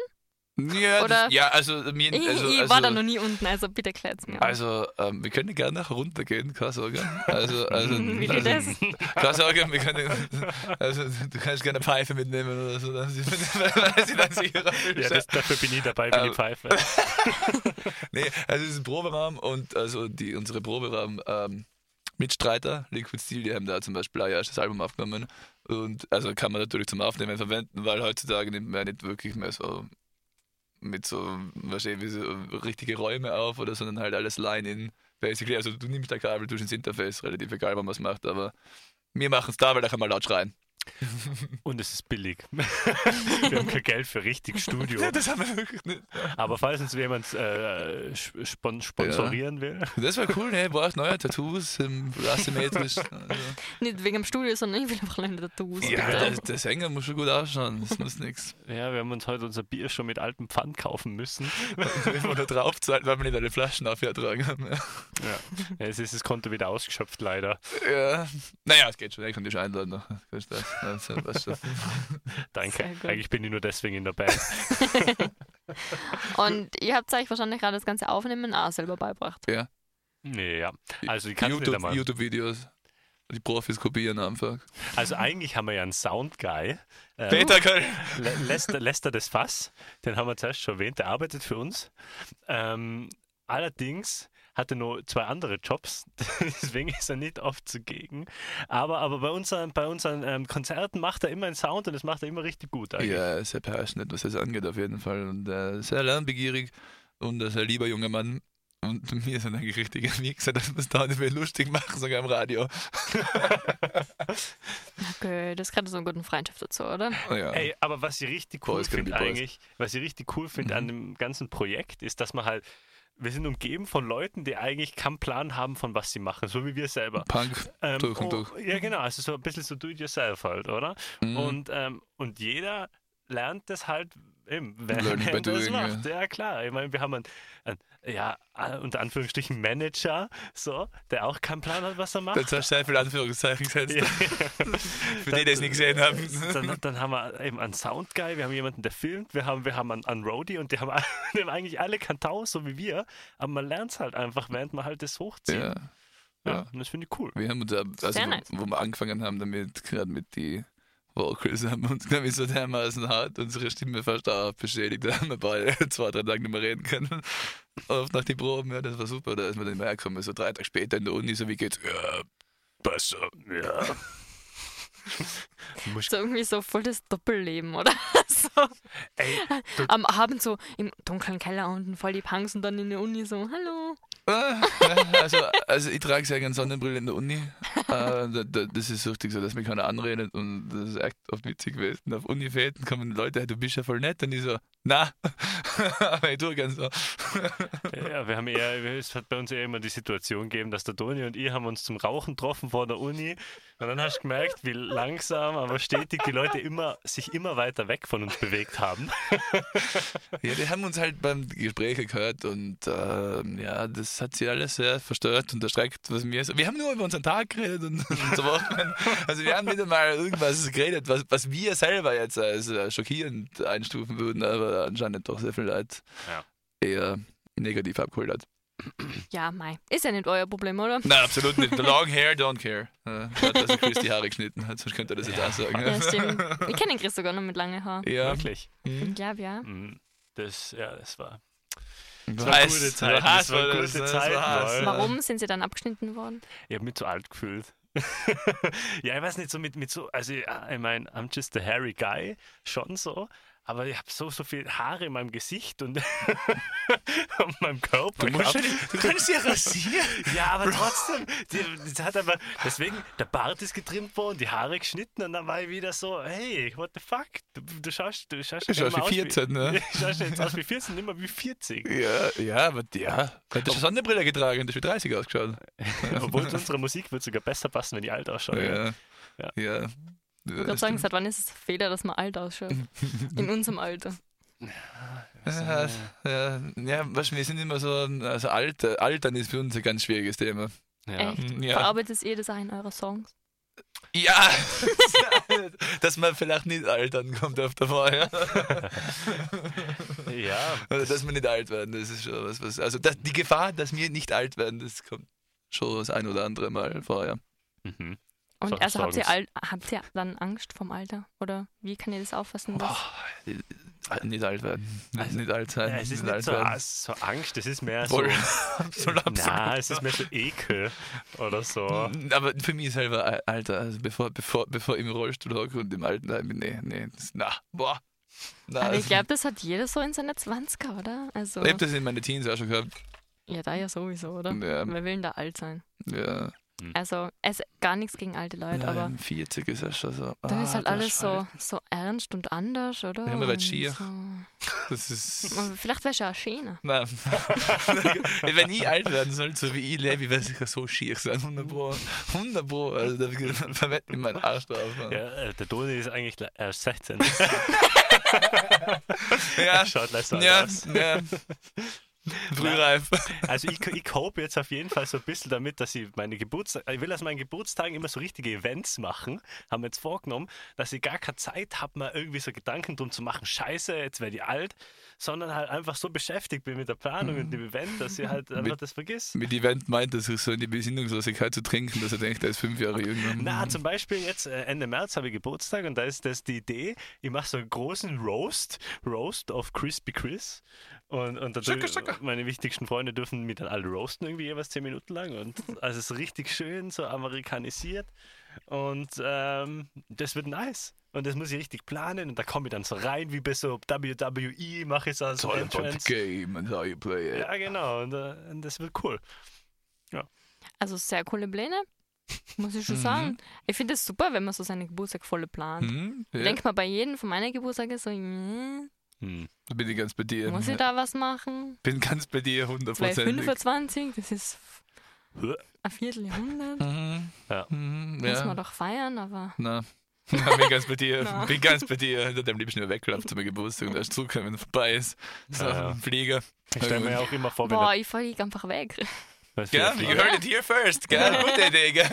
[SPEAKER 6] Ja,
[SPEAKER 4] Oder-
[SPEAKER 6] das, ja also, mir,
[SPEAKER 4] Ich,
[SPEAKER 6] also,
[SPEAKER 4] ich
[SPEAKER 6] also,
[SPEAKER 4] war da noch nie unten, also bitte klärt's mir.
[SPEAKER 6] Also, ähm, wir können gerne nachher runtergehen, keine Sorge. Also, also,
[SPEAKER 4] Wie
[SPEAKER 6] also
[SPEAKER 4] geht das?
[SPEAKER 6] keine Sorge, wir können, also, du kannst gerne Pfeife mitnehmen oder so, dann sie, weil sie dann sicherer
[SPEAKER 5] Ja, das, dafür bin ich dabei, bin die
[SPEAKER 6] Ähm,
[SPEAKER 5] Pfeife.
[SPEAKER 6] Nee, also es ist ein Proberaum und also die, unsere Proberaum ähm, Mitstreiter, Liquid Steel, die haben da zum Beispiel ihr erstes Album aufgenommen und also kann man natürlich zum Aufnehmen verwenden, weil heutzutage nimmt man ja nicht wirklich mehr so mit so, wahrscheinlich wie so richtige Räume auf oder sondern halt alles Line-In, basically. Also du nimmst ein Kabel, du ins Interface, relativ egal, wann man es macht, aber wir machen es da, weil da kann man laut schreien.
[SPEAKER 5] Und es ist billig. wir haben kein Geld für richtig Studio.
[SPEAKER 6] Das haben wir wirklich nicht.
[SPEAKER 5] Aber falls uns jemand äh, spon sponsorieren will,
[SPEAKER 6] Das war cool, ne? Brauchst neue Tattoos, ähm, asymmetrisch. Also.
[SPEAKER 4] Nicht wegen dem Studio, sondern ich will einfach eine Tattoos.
[SPEAKER 6] Ja, der, der Sänger muss schon gut ausschauen, das muss nix.
[SPEAKER 5] ja, wir haben uns heute unser Bier schon mit altem Pfand kaufen müssen.
[SPEAKER 6] Wenn da drauf zahlt, weil wir nicht alle Flaschen aufgetragen haben.
[SPEAKER 5] Ja. Ja, es ist das Konto wieder ausgeschöpft, leider.
[SPEAKER 6] Ja. Naja, es geht schon, ich kann dich einladen. das? Also.
[SPEAKER 5] Danke. Eigentlich bin ich nur deswegen in der Band.
[SPEAKER 4] Und ihr habt euch wahrscheinlich gerade das ganze Aufnehmen auch selber beigebracht.
[SPEAKER 5] Nee, ja. Also, ich kann nicht
[SPEAKER 6] YouTube-
[SPEAKER 5] einmal.
[SPEAKER 6] YouTube-Videos. die Profis kopieren einfach.
[SPEAKER 5] Also, eigentlich haben wir ja einen Soundguy. Ähm,
[SPEAKER 6] Peter Köln.
[SPEAKER 5] Le- Lester, Lester des Fass, den haben wir zuerst schon erwähnt, der arbeitet für uns. Ähm, allerdings hat er nur zwei andere Jobs, deswegen ist er nicht oft zugegen. Aber, aber bei unseren, bei unseren ähm, Konzerten macht er immer einen Sound und das macht er immer richtig gut. Eigentlich.
[SPEAKER 6] Ja, ist sehr passionate, was das angeht, auf jeden Fall. Und äh, sehr lernbegierig und ein sehr lieber junger Mann. Und wir sind eigentlich richtige Mixer, dass wir es da nicht mehr lustig machen, sogar im Radio.
[SPEAKER 4] Okay, das ist gerade so eine gute Freundschaft dazu, oder?
[SPEAKER 6] Oh, ja.
[SPEAKER 5] Ey, aber was ich richtig cool finde eigentlich, was ich richtig cool finde
[SPEAKER 6] Mhm.
[SPEAKER 5] an dem ganzen Projekt, ist, dass man halt, wir sind umgeben von Leuten, die eigentlich keinen Plan haben, von was sie machen, so wie wir selber.
[SPEAKER 6] Punk
[SPEAKER 5] Ähm,
[SPEAKER 6] durch und
[SPEAKER 5] oh,
[SPEAKER 6] durch.
[SPEAKER 5] Ja, genau, also so ein bisschen so do-it-yourself halt, oder?
[SPEAKER 6] Mhm.
[SPEAKER 5] Und, ähm, und jeder lernt das halt eben,
[SPEAKER 6] Learning by doing,
[SPEAKER 5] macht. Ja, klar. Ich meine, wir haben einen, einen ja, äh, unter Anführungsstrichen Manager, so, der auch keinen Plan hat, was er macht.
[SPEAKER 6] Jetzt hast du sehr viele Anführungszeichen gesetzt.
[SPEAKER 5] Ja.
[SPEAKER 6] Für die, die es nicht gesehen haben.
[SPEAKER 5] Dann, dann haben wir eben einen Soundguy, wir haben jemanden, der filmt, wir haben, wir haben einen, einen Roadie und die haben, die haben eigentlich alle Kantau, so wie wir, aber man lernt es halt einfach, während man halt das hochzieht.
[SPEAKER 6] Ja.
[SPEAKER 5] Ja,
[SPEAKER 6] ja.
[SPEAKER 5] und das finde ich cool.
[SPEAKER 6] Wir haben uns, äh, also,
[SPEAKER 4] Sehr
[SPEAKER 6] wo,
[SPEAKER 4] nice.
[SPEAKER 6] wo wir angefangen haben damit, gerade mit die Vocals, haben uns, glaube ich, so dermaßen hart unsere Stimme fast auch beschädigt. Da haben wir beide zwei, drei Tage nicht mehr reden können. Oft nach die Proben, ja, das war super. Da ist man dann hergekommen, so drei Tage später in der Uni, so wie geht's? Ja, besser.
[SPEAKER 5] Ja.
[SPEAKER 4] So irgendwie so voll das Doppelleben, oder? so.
[SPEAKER 5] Ey,
[SPEAKER 4] Am Abend so im dunklen Keller unten voll die Punks und dann in der Uni so, hallo.
[SPEAKER 6] Ah, also, also ich trage sehr gerne Sonnenbrille in der Uni. Äh, da, da, das ist richtig so, dass mich keiner anredet und das ist echt oft witzig gewesen. Auf Unifäten kommen Leute, hey, du bist ja voll nett und ich so, na, aber ich tue ganz so.
[SPEAKER 5] Ja, wir haben eher, es hat bei uns eher immer die Situation gegeben, dass der Toni und ich haben uns zum Rauchen getroffen vor der Uni und dann hast du gemerkt, wie langsam, aber stetig die Leute immer, sich immer weiter weg von uns bewegt haben.
[SPEAKER 6] Ja, die haben uns halt beim Gespräch gehört und ähm, ja, das hat sie alles sehr verstört und erschreckt, was mir so. Wir haben nur über unseren Tag geredet und, und so Wochen. Also wir haben wieder mal irgendwas geredet, was, was wir selber jetzt als äh, schockierend einstufen würden, aber anscheinend doch sehr viel Leid
[SPEAKER 5] Ja.
[SPEAKER 6] eher negativ abgeholt hat.
[SPEAKER 4] Ja, mei. Ist ja nicht euer Problem, oder?
[SPEAKER 6] Nein, absolut nicht. The long hair, don't care. Äh, Hat also Chris die Haare geschnitten hat, sonst könnte er das jetzt auch sagen.
[SPEAKER 4] Ja, stimmt. Ich kenne den Chris sogar noch mit langen Haaren.
[SPEAKER 6] Ja,
[SPEAKER 5] Wirklich.
[SPEAKER 4] Ich glaube, ja.
[SPEAKER 5] Mhm. Das, ja, das war.
[SPEAKER 6] Du
[SPEAKER 5] war
[SPEAKER 6] hast-
[SPEAKER 5] gute
[SPEAKER 6] hast
[SPEAKER 5] das
[SPEAKER 6] was,
[SPEAKER 5] gute
[SPEAKER 6] das.
[SPEAKER 5] Leute.
[SPEAKER 4] Warum sind sie dann abgeschnitten worden?
[SPEAKER 5] Ich habe mich zu alt gefühlt. ja, ich weiß nicht, so mit, mit so, also ja, ich meine, I'm just a hairy guy, schon so, aber ich habe so, so viel Haare in meinem Gesicht und auf meinem Körper.
[SPEAKER 6] Du, musst ja nicht, du kannst ja rasieren.
[SPEAKER 5] Ja, aber trotzdem, die, das hat aber, deswegen, der Bart ist getrimmt worden, die Haare geschnitten und dann war ich wieder so, hey, what the fuck? Du, du schaust, du schaust,
[SPEAKER 6] Du schaust wie
[SPEAKER 5] aus
[SPEAKER 6] 14, ne?
[SPEAKER 5] Du schaust jetzt aus wie 14, immer wie 40.
[SPEAKER 6] Ja, ja, aber ja. Du hast Sonnenbrille getragen, das ist wie 30 ausgeschaut.
[SPEAKER 5] Obwohl unsere Musik wird sogar besser passen, wenn die alt ausschauen.
[SPEAKER 6] Ja.
[SPEAKER 5] Ja.
[SPEAKER 6] Ja.
[SPEAKER 4] Ich würde sagen, seit wann ist es ein Fehler, dass man alt ausschaut? In unserem Alter.
[SPEAKER 6] Ja, ja, ja, weißt du, wir sind immer so, also Alter, Altern ist für uns ein ganz schwieriges Thema.
[SPEAKER 5] Ja.
[SPEAKER 4] Echt?
[SPEAKER 6] Ja.
[SPEAKER 4] Verarbeitet ihr das auch in euren Songs?
[SPEAKER 6] Ja, dass man vielleicht nicht altern kommt auf der Feuer.
[SPEAKER 5] ja.
[SPEAKER 6] Oder dass wir nicht alt werden, das ist schon was, was also das, die Gefahr, dass wir nicht alt werden, das kommt schon das ein oder andere Mal vorher.
[SPEAKER 5] Mhm.
[SPEAKER 4] Und
[SPEAKER 5] So-
[SPEAKER 4] also habt ihr, habt ihr dann Angst vom Alter? Oder wie kann ihr das auffassen?
[SPEAKER 6] Boah, nicht alt werden, nicht,
[SPEAKER 5] Also,
[SPEAKER 6] nicht alt sein,
[SPEAKER 5] Ja, es ist
[SPEAKER 6] nicht
[SPEAKER 5] nicht so, so Angst, es ist mehr
[SPEAKER 6] Voll.
[SPEAKER 5] so.
[SPEAKER 6] Absolut, absolut.
[SPEAKER 5] Na, es ist mehr so Ekel oder so.
[SPEAKER 6] Aber für mich selber, Al- Alter, also bevor, bevor, bevor ich im Rollstuhl hocke und im Altenheim bin, nee, nee, das, na, boah. Na,
[SPEAKER 4] Aber ich
[SPEAKER 6] also,
[SPEAKER 4] glaube, das hat jeder so in seiner 20er, oder? Also,
[SPEAKER 6] ich hab das in meine Teens auch schon gehabt.
[SPEAKER 4] ja, da ja sowieso, oder?
[SPEAKER 6] Ja.
[SPEAKER 4] Wer will denn da alt sein?
[SPEAKER 6] Ja,
[SPEAKER 4] Also, es gar nichts gegen alte Leute, aber
[SPEAKER 6] Nein, 40 ist ja schon so.
[SPEAKER 4] dann ist
[SPEAKER 6] ah,
[SPEAKER 4] halt
[SPEAKER 6] der
[SPEAKER 4] alles so, so ernst und anders, oder?
[SPEAKER 6] Ja, man wird
[SPEAKER 4] Und
[SPEAKER 6] schier.
[SPEAKER 4] So.
[SPEAKER 6] Das ist.
[SPEAKER 4] Aber Vielleicht wärst du auch schöner.
[SPEAKER 6] Nein. Wenn ich alt werden soll, so wie ich lebe, wäre sicher so schier sein. 100 Pro. 100 Pro. Also da verwette ich meinen Arsch drauf.
[SPEAKER 5] Ja, äh, der Toni ist eigentlich erst 16.
[SPEAKER 6] ja.
[SPEAKER 5] Schaut leider
[SPEAKER 6] ja,
[SPEAKER 5] aus.
[SPEAKER 6] ja. Frühreif.
[SPEAKER 5] Also ich, ich cope jetzt auf jeden Fall so ein bisschen damit, dass ich meine Geburtstag, ich will aus meinen Geburtstagen immer so richtige Events machen, haben wir jetzt vorgenommen, dass ich gar keine Zeit habe, mal irgendwie so Gedanken drum zu machen, scheiße, jetzt werde ich alt, sondern halt einfach so beschäftigt bin mit der Planung und dem Event, dass ich halt einfach
[SPEAKER 6] Mit-
[SPEAKER 5] das vergiss.
[SPEAKER 6] Mit Event meint, dass ich so in die Besinnungslosigkeit zu trinken, dass er denkt, er ist fünf Jahre jünger.
[SPEAKER 5] Na, zum Beispiel jetzt äh, Ende März habe ich Geburtstag und da ist das die Idee, ich mache so einen großen Roast, Roast of Crispy Chris und, und da
[SPEAKER 6] Schaka,
[SPEAKER 5] dür-
[SPEAKER 6] schaka.
[SPEAKER 5] Meine wichtigsten Freunde dürfen mich dann alle roasten irgendwie jeweils zehn Minuten lang und also es ist richtig schön, so amerikanisiert und ähm, das wird nice. Und das muss ich richtig planen und da komme ich dann so rein, wie bei so WWE mache ich so als
[SPEAKER 6] It's all about the game and how you play it.
[SPEAKER 5] Ja, genau. Und, äh, und das wird cool.
[SPEAKER 4] Also sehr coole Pläne, muss ich schon
[SPEAKER 6] Mhm.
[SPEAKER 4] sagen. Ich finde es super, wenn man so seine Geburtstag voll plant.
[SPEAKER 6] Hm, ja,
[SPEAKER 4] Denkt man bei jedem von meinen Geburtstagen so, yeah,
[SPEAKER 5] Hm.
[SPEAKER 6] da bin ich ganz bei dir.
[SPEAKER 4] muss ich da was machen?
[SPEAKER 6] bin ganz bei dir,
[SPEAKER 4] Vielleicht
[SPEAKER 6] 100%.
[SPEAKER 4] 25, das ist ein Vierteljahrhundert.
[SPEAKER 6] Mhm.
[SPEAKER 5] Ja.
[SPEAKER 6] Mhm,
[SPEAKER 4] Muss
[SPEAKER 6] ja.
[SPEAKER 4] man doch feiern, aber
[SPEAKER 6] Na. Ja, bin ganz bei dir.
[SPEAKER 4] Na.
[SPEAKER 6] Bin ganz bei dir. Ich hätte am liebsten weggelaufen zu meinem Geburtstag und erst zurückkommen, wenn er vorbei ist. So,
[SPEAKER 5] Ja, ja.
[SPEAKER 6] ein Flieger.
[SPEAKER 5] Ich stelle mir ja auch immer vor, wenn
[SPEAKER 4] boah, ich fliege einfach weg.
[SPEAKER 5] Für
[SPEAKER 6] you
[SPEAKER 5] ein
[SPEAKER 6] heard it here first, gell? Gute Idee, gell?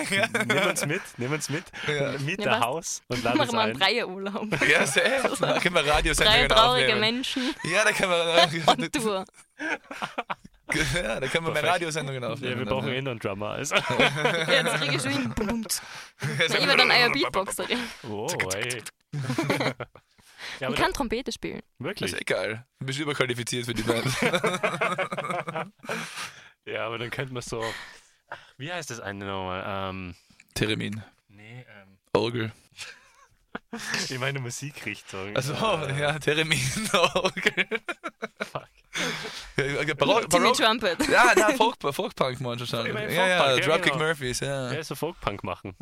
[SPEAKER 5] Nimm uns mit, nimm uns mit,
[SPEAKER 6] Ja.
[SPEAKER 5] der
[SPEAKER 4] was?
[SPEAKER 5] Haus und lad
[SPEAKER 4] Machen
[SPEAKER 5] uns
[SPEAKER 4] wir einen
[SPEAKER 5] ein.
[SPEAKER 4] Dreierurlaub.
[SPEAKER 6] Ja, sehr. Da können wir
[SPEAKER 4] Drei
[SPEAKER 6] Radiosendungen
[SPEAKER 4] traurige
[SPEAKER 6] aufnehmen.
[SPEAKER 4] Menschen
[SPEAKER 6] Ja, da können wir,
[SPEAKER 4] on Tour.
[SPEAKER 6] ja, da können wir mehr
[SPEAKER 5] Perfekt.
[SPEAKER 6] Radiosendungen aufnehmen.
[SPEAKER 5] Ja, wir brauchen eh noch einen Drummer. Also.
[SPEAKER 4] Jetzt kriege ich schon hin. Bum, bum. Ich werde dann euer Beatboxerin.
[SPEAKER 5] Oh, ey. ja,
[SPEAKER 4] Ich kann Trompete spielen.
[SPEAKER 5] da,
[SPEAKER 6] Das
[SPEAKER 5] wirklich.
[SPEAKER 6] ist egal. Du bist überqualifiziert für die Band.
[SPEAKER 5] Ja, aber dann könnte man so. Ach, wie heißt das eine nochmal? Ähm,
[SPEAKER 6] Theremin.
[SPEAKER 5] nee, ähm,
[SPEAKER 6] Orgel.
[SPEAKER 5] ich meine Musikrichtung.
[SPEAKER 6] Also,
[SPEAKER 5] Äh,
[SPEAKER 6] ja, Theremin, Orgel.
[SPEAKER 5] Fuck.
[SPEAKER 6] Ja, Barock,
[SPEAKER 4] Timmy
[SPEAKER 6] Barock,
[SPEAKER 4] Trumpet.
[SPEAKER 6] ja, na, Folk, Folkpunk meinst du schon.
[SPEAKER 5] Ich meine
[SPEAKER 6] Ja, ja,
[SPEAKER 5] Folkpunk, ja,
[SPEAKER 6] Dropkick
[SPEAKER 5] genau.
[SPEAKER 6] Murphys, ja.
[SPEAKER 5] Ja, so Folkpunk machen.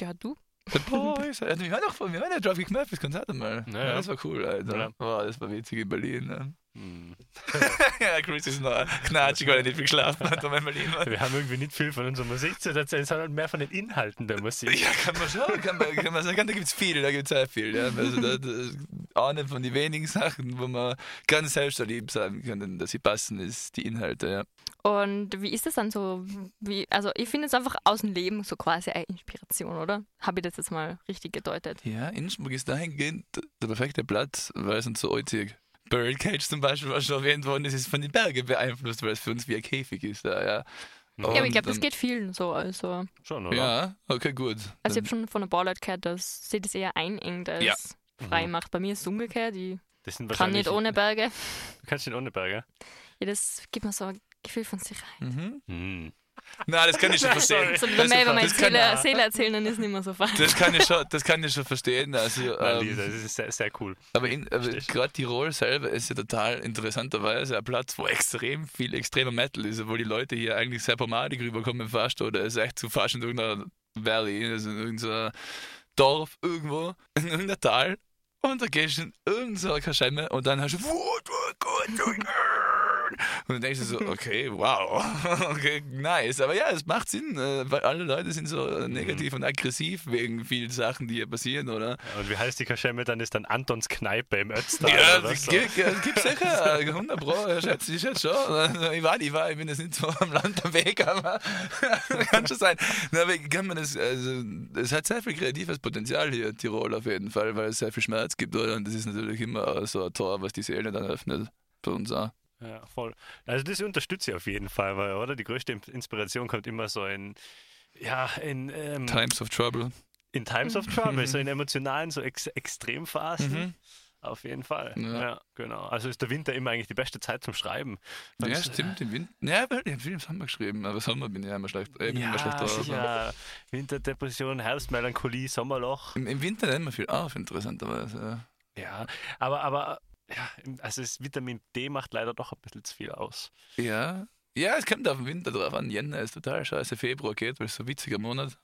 [SPEAKER 4] Ja, du.
[SPEAKER 6] The Boys. Also, wir waren doch wir waren ja Dropkick Murphys Konzert einmal.
[SPEAKER 5] Ja,
[SPEAKER 6] Ja, das war cool, Alter.
[SPEAKER 5] Ja.
[SPEAKER 6] Oh, das war witzig in Berlin. Ne?
[SPEAKER 5] Hm.
[SPEAKER 6] ja, Chris ist noch knatschig, weil er nicht viel geschlafen hat, wenn Berlin war.
[SPEAKER 5] Wir haben irgendwie nicht viel von unserer Musik zu erzählen, sondern mehr von den Inhalten der Musik.
[SPEAKER 6] Ja, kann man schon, kann man, kann man sagen, da gibt es viel, da gibt es sehr viel. Ja. Also da, da, eine von den wenigen Sachen, wo man ganz selbstverliebt sagen können, dass sie passen, ist die Inhalte, ja.
[SPEAKER 4] Und wie ist das dann so? Wie, also ich finde es einfach aus dem Leben so quasi eine Inspiration, oder? Habe ich das jetzt mal richtig gedeutet?
[SPEAKER 6] Ja, Innsbruck ist dahingehend der perfekte Platz, weil es uns so einzig. Birdcage zum Beispiel, was schon erwähnt worden ist, ist von den Bergen beeinflusst, weil es für uns wie ein Käfig ist. Da, ja.
[SPEAKER 4] ja, aber ich glaube, das geht vielen so. Also,
[SPEAKER 5] Schon, oder?
[SPEAKER 6] Ja, okay, gut.
[SPEAKER 4] also ich habe schon von ein paar Leuten gehört, dass sie das eher einengt als
[SPEAKER 6] Ja.
[SPEAKER 4] Frei macht. Bei mir ist es umgekehrt. Ich
[SPEAKER 5] Das sind
[SPEAKER 4] Kann nicht ohne Berge.
[SPEAKER 5] Du kannst nicht ohne Berge.
[SPEAKER 4] Ja, das gibt mir so ein Gefühl von Sicherheit.
[SPEAKER 6] Mhm.
[SPEAKER 5] Hm.
[SPEAKER 6] Nein, das kann ich schon verstehen.
[SPEAKER 4] So wieder mehr über meine
[SPEAKER 6] das kann-
[SPEAKER 4] Seele, Seele erzählen, dann ist nicht mehr so fein.
[SPEAKER 6] Das kann ich schon, das kann ich schon verstehen. Also,
[SPEAKER 5] Nein,
[SPEAKER 6] ähm,
[SPEAKER 5] Lisa, das ist sehr, sehr cool.
[SPEAKER 6] aber aber gerade Tirol selber ist ja total interessanterweise ein Platz, wo extrem viel extremer Metal ist, obwohl die Leute hier eigentlich sehr pomadig rüberkommen fast oder es ist echt zu fast in irgendeiner Valley, also in irgendeiner Dorf irgendwo, in irgendeiner Tal. Und da gehst du in irgendeine Kaschemme und dann hast du Und dann denkst du so, okay, wow, okay, nice. Aber ja, es macht Sinn, äh, weil alle Leute sind so äh, negativ und aggressiv wegen vielen Sachen, die hier passieren, oder?
[SPEAKER 5] Und wie heißt die Kaschemme? Dann ist dann Antons Kneipe im Ötztal.
[SPEAKER 6] Ja,
[SPEAKER 5] oder so.
[SPEAKER 6] gibt, es gibt sicher, äh, 100 Pro, ich schätze, ich schätze schon. Also, Ich war, ich war, ich bin jetzt nicht so am Land am Weg, aber kann schon sein. Na, aber kann man das, also, es hat sehr viel kreatives Potenzial hier, Tirol auf jeden Fall, weil es sehr viel Schmerz gibt, oder? Und das ist natürlich immer so ein Tor, was die Seele dann öffnet. Für uns auch.
[SPEAKER 5] Ja, voll. Also das unterstütze ich auf jeden Fall, weil, oder? Die größte Inspiration kommt immer so in, ja, in, ähm,
[SPEAKER 6] Times of Trouble.
[SPEAKER 5] in Times of Trouble, so in emotionalen, so ex Extremphasen.
[SPEAKER 6] Mhm.
[SPEAKER 5] Auf jeden Fall.
[SPEAKER 6] Ja.
[SPEAKER 5] Ja. genau. Also ist der Winter immer eigentlich die beste Zeit zum Schreiben.
[SPEAKER 6] Ja,
[SPEAKER 5] Sonst-
[SPEAKER 6] stimmt, im Winter. Ja, weil ich habe viel im Sommer geschrieben, aber Sommer bin ich ja immer schlecht, äh, bin immer schlecht
[SPEAKER 5] Ja,
[SPEAKER 6] drauf.
[SPEAKER 5] sicher. Winterdepression, Herbstmelancholie, Sommerloch.
[SPEAKER 6] Im, Im Winter nehmen wir viel auf, interessanterweise.
[SPEAKER 5] Ja, aber, aber ja, also das Vitamin D macht leider doch ein bisschen zu viel aus.
[SPEAKER 6] Ja. Ja, es kommt auf den Winter drauf an. Jänner ist total scheiße. Februar geht, weil es so ein witziger Monat.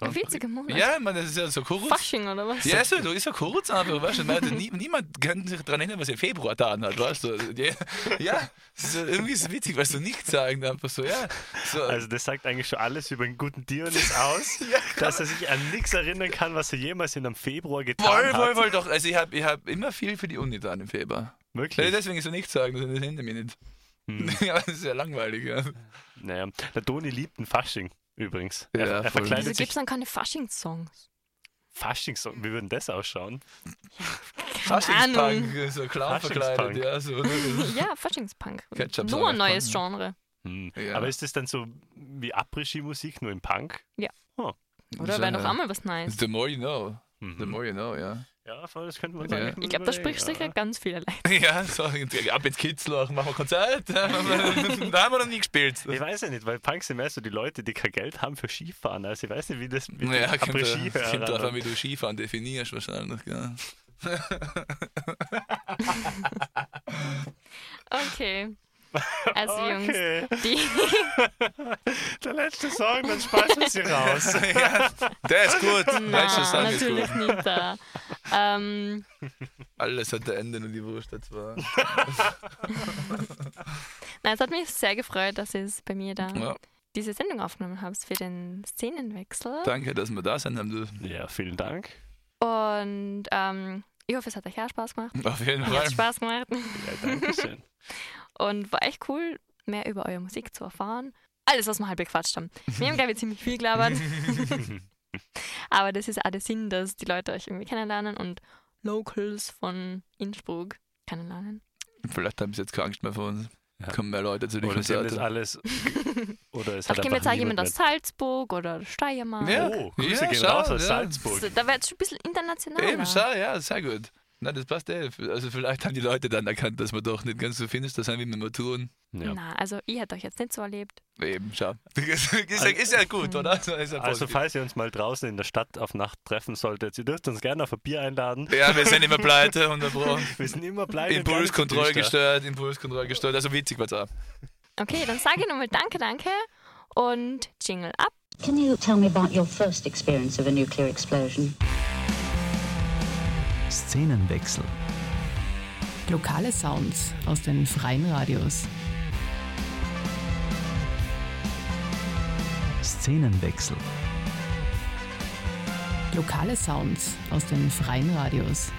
[SPEAKER 4] Ein witziger Monat.
[SPEAKER 6] Ja, man, das ist ja so kurz.
[SPEAKER 4] Fasching oder was?
[SPEAKER 6] Ja, so, du ist ja kurz einfach, weißt du, man, nie, niemand kann sich daran erinnern, was er im Februar getan hat, weißt du. Ja, ja ist, so- irgendwie ist es witzig, weil du nichts sagen, einfach so, ja. So,
[SPEAKER 5] Also das sagt eigentlich schon alles über den guten Dionys aus, dass er sich an nichts erinnern kann, was er jemals in einem Februar getan
[SPEAKER 6] voll,
[SPEAKER 5] hat.
[SPEAKER 6] voll, voll, doch. Also ich habe ich hab immer viel für die Uni getan im Februar.
[SPEAKER 5] Wirklich?
[SPEAKER 6] Deswegen so nichts sagen, das hinter mir nicht.
[SPEAKER 5] Hm.
[SPEAKER 6] Ja, das ist ja langweilig, ja.
[SPEAKER 5] Naja, der Toni liebt einen Fasching übrigens.
[SPEAKER 6] Ja,
[SPEAKER 5] er, er verkleidet
[SPEAKER 4] Wieso gibt es dann keine Faschingssongs?
[SPEAKER 5] Faschings. Wie würden das ausschauen?
[SPEAKER 6] Faschingspunk, so
[SPEAKER 5] Faschingspunk.
[SPEAKER 6] verkleidet, ja, so.
[SPEAKER 4] Ja, Faschingspunk. Nur ein neues
[SPEAKER 6] ne?
[SPEAKER 4] Genre.
[SPEAKER 5] Hm.
[SPEAKER 6] Ja.
[SPEAKER 5] Aber ist das dann so wie Après-Ski-Musik, nur im Punk?
[SPEAKER 4] Oder wäre doch auch mal was Neues.
[SPEAKER 6] The more you know. The
[SPEAKER 5] Mhm.
[SPEAKER 6] more you know, ja.
[SPEAKER 5] Ja, voll, das könnte man
[SPEAKER 6] Ja.
[SPEAKER 5] sagen.
[SPEAKER 4] Ich glaube, da sprichst sicher ganz viele Leute.
[SPEAKER 6] Ja, so, ab ins Kitzlach, machen wir Konzert. da haben wir noch nie gespielt.
[SPEAKER 5] Ich weiß ja nicht, weil Punks sind mehr so die Leute, die kein Geld haben für Skifahren. Also ich weiß nicht, wie das mit
[SPEAKER 6] Ja,
[SPEAKER 5] den
[SPEAKER 6] kommt,
[SPEAKER 5] Après-Ski
[SPEAKER 6] da- kommt drauf an, wie du Skifahren definierst wahrscheinlich. Ja.
[SPEAKER 4] Okay. Also Jungs,
[SPEAKER 5] Okay,
[SPEAKER 4] die,
[SPEAKER 5] der letzte Song, dann speisen sie raus.
[SPEAKER 6] ja, der ist gut.
[SPEAKER 4] Na,
[SPEAKER 6] ist
[SPEAKER 4] natürlich
[SPEAKER 6] gut.
[SPEAKER 4] nicht da. Ähm,
[SPEAKER 6] Alles hat ein Ende und die Wurst hat zwar.
[SPEAKER 4] nein, es hat mich sehr gefreut, dass ihr es bei mir da
[SPEAKER 6] Ja,
[SPEAKER 4] diese Sendung aufgenommen habt für den Szenenwechsel.
[SPEAKER 6] danke, dass wir da sind. Haben dürfen.
[SPEAKER 5] Ja, vielen Dank.
[SPEAKER 4] Und ähm, ich hoffe, es hat euch auch Spaß gemacht.
[SPEAKER 6] Auf jeden
[SPEAKER 4] Mir hat
[SPEAKER 6] Fall.
[SPEAKER 4] Spaß gemacht.
[SPEAKER 5] Ja, danke schön.
[SPEAKER 4] Und war echt cool, mehr über eure Musik zu erfahren. Alles, was wir halt bequatscht haben. Wir haben, glaube ich, ziemlich viel gelabert. Aber das ist auch der Sinn, dass die Leute euch irgendwie kennenlernen und Locals von Innsbruck kennenlernen.
[SPEAKER 6] Vielleicht haben sie jetzt keine Angst mehr vor uns.
[SPEAKER 5] Ja.
[SPEAKER 6] Kommen mehr Leute zu den
[SPEAKER 5] Oder haben das alles. Oder es
[SPEAKER 4] Vielleicht wir jetzt auch jemand aus Salzburg oder Steiermark.
[SPEAKER 6] Ja.
[SPEAKER 5] Oh, Grüße
[SPEAKER 6] Ja,
[SPEAKER 5] gehen
[SPEAKER 6] schau,
[SPEAKER 5] raus aus
[SPEAKER 6] ja.
[SPEAKER 5] Salzburg.
[SPEAKER 4] Da wird es schon ein bisschen internationaler.
[SPEAKER 6] Eben, schau, ja, sehr gut. Na, das passt eh. Also vielleicht haben die Leute dann erkannt, dass wir doch nicht ganz so finster sind, wie wir mal tun.
[SPEAKER 5] Ja.
[SPEAKER 4] Na, also ich hätte euch jetzt nicht so erlebt.
[SPEAKER 6] Eben, schau. ist, ja- ist ja gut, oder? So ist ja
[SPEAKER 5] Also falls ihr uns mal draußen in der Stadt auf Nacht treffen solltet, ihr dürft uns gerne auf ein Bier einladen.
[SPEAKER 6] ja, wir sind immer pleite, 100 Pro.
[SPEAKER 5] Wir sind immer bleiben.
[SPEAKER 6] Impulskontrolle gestört, Impulskontrolle gestört. Also witzig war's auch.
[SPEAKER 4] Okay, dann sage ich nochmal Danke, danke und Jingle ab.
[SPEAKER 1] Can you tell me about your first experience of a nuclear explosion?
[SPEAKER 2] Szenenwechsel.
[SPEAKER 3] Lokale Sounds aus den freien Radios.
[SPEAKER 2] Szenenwechsel.
[SPEAKER 3] Lokale Sounds aus den freien Radios.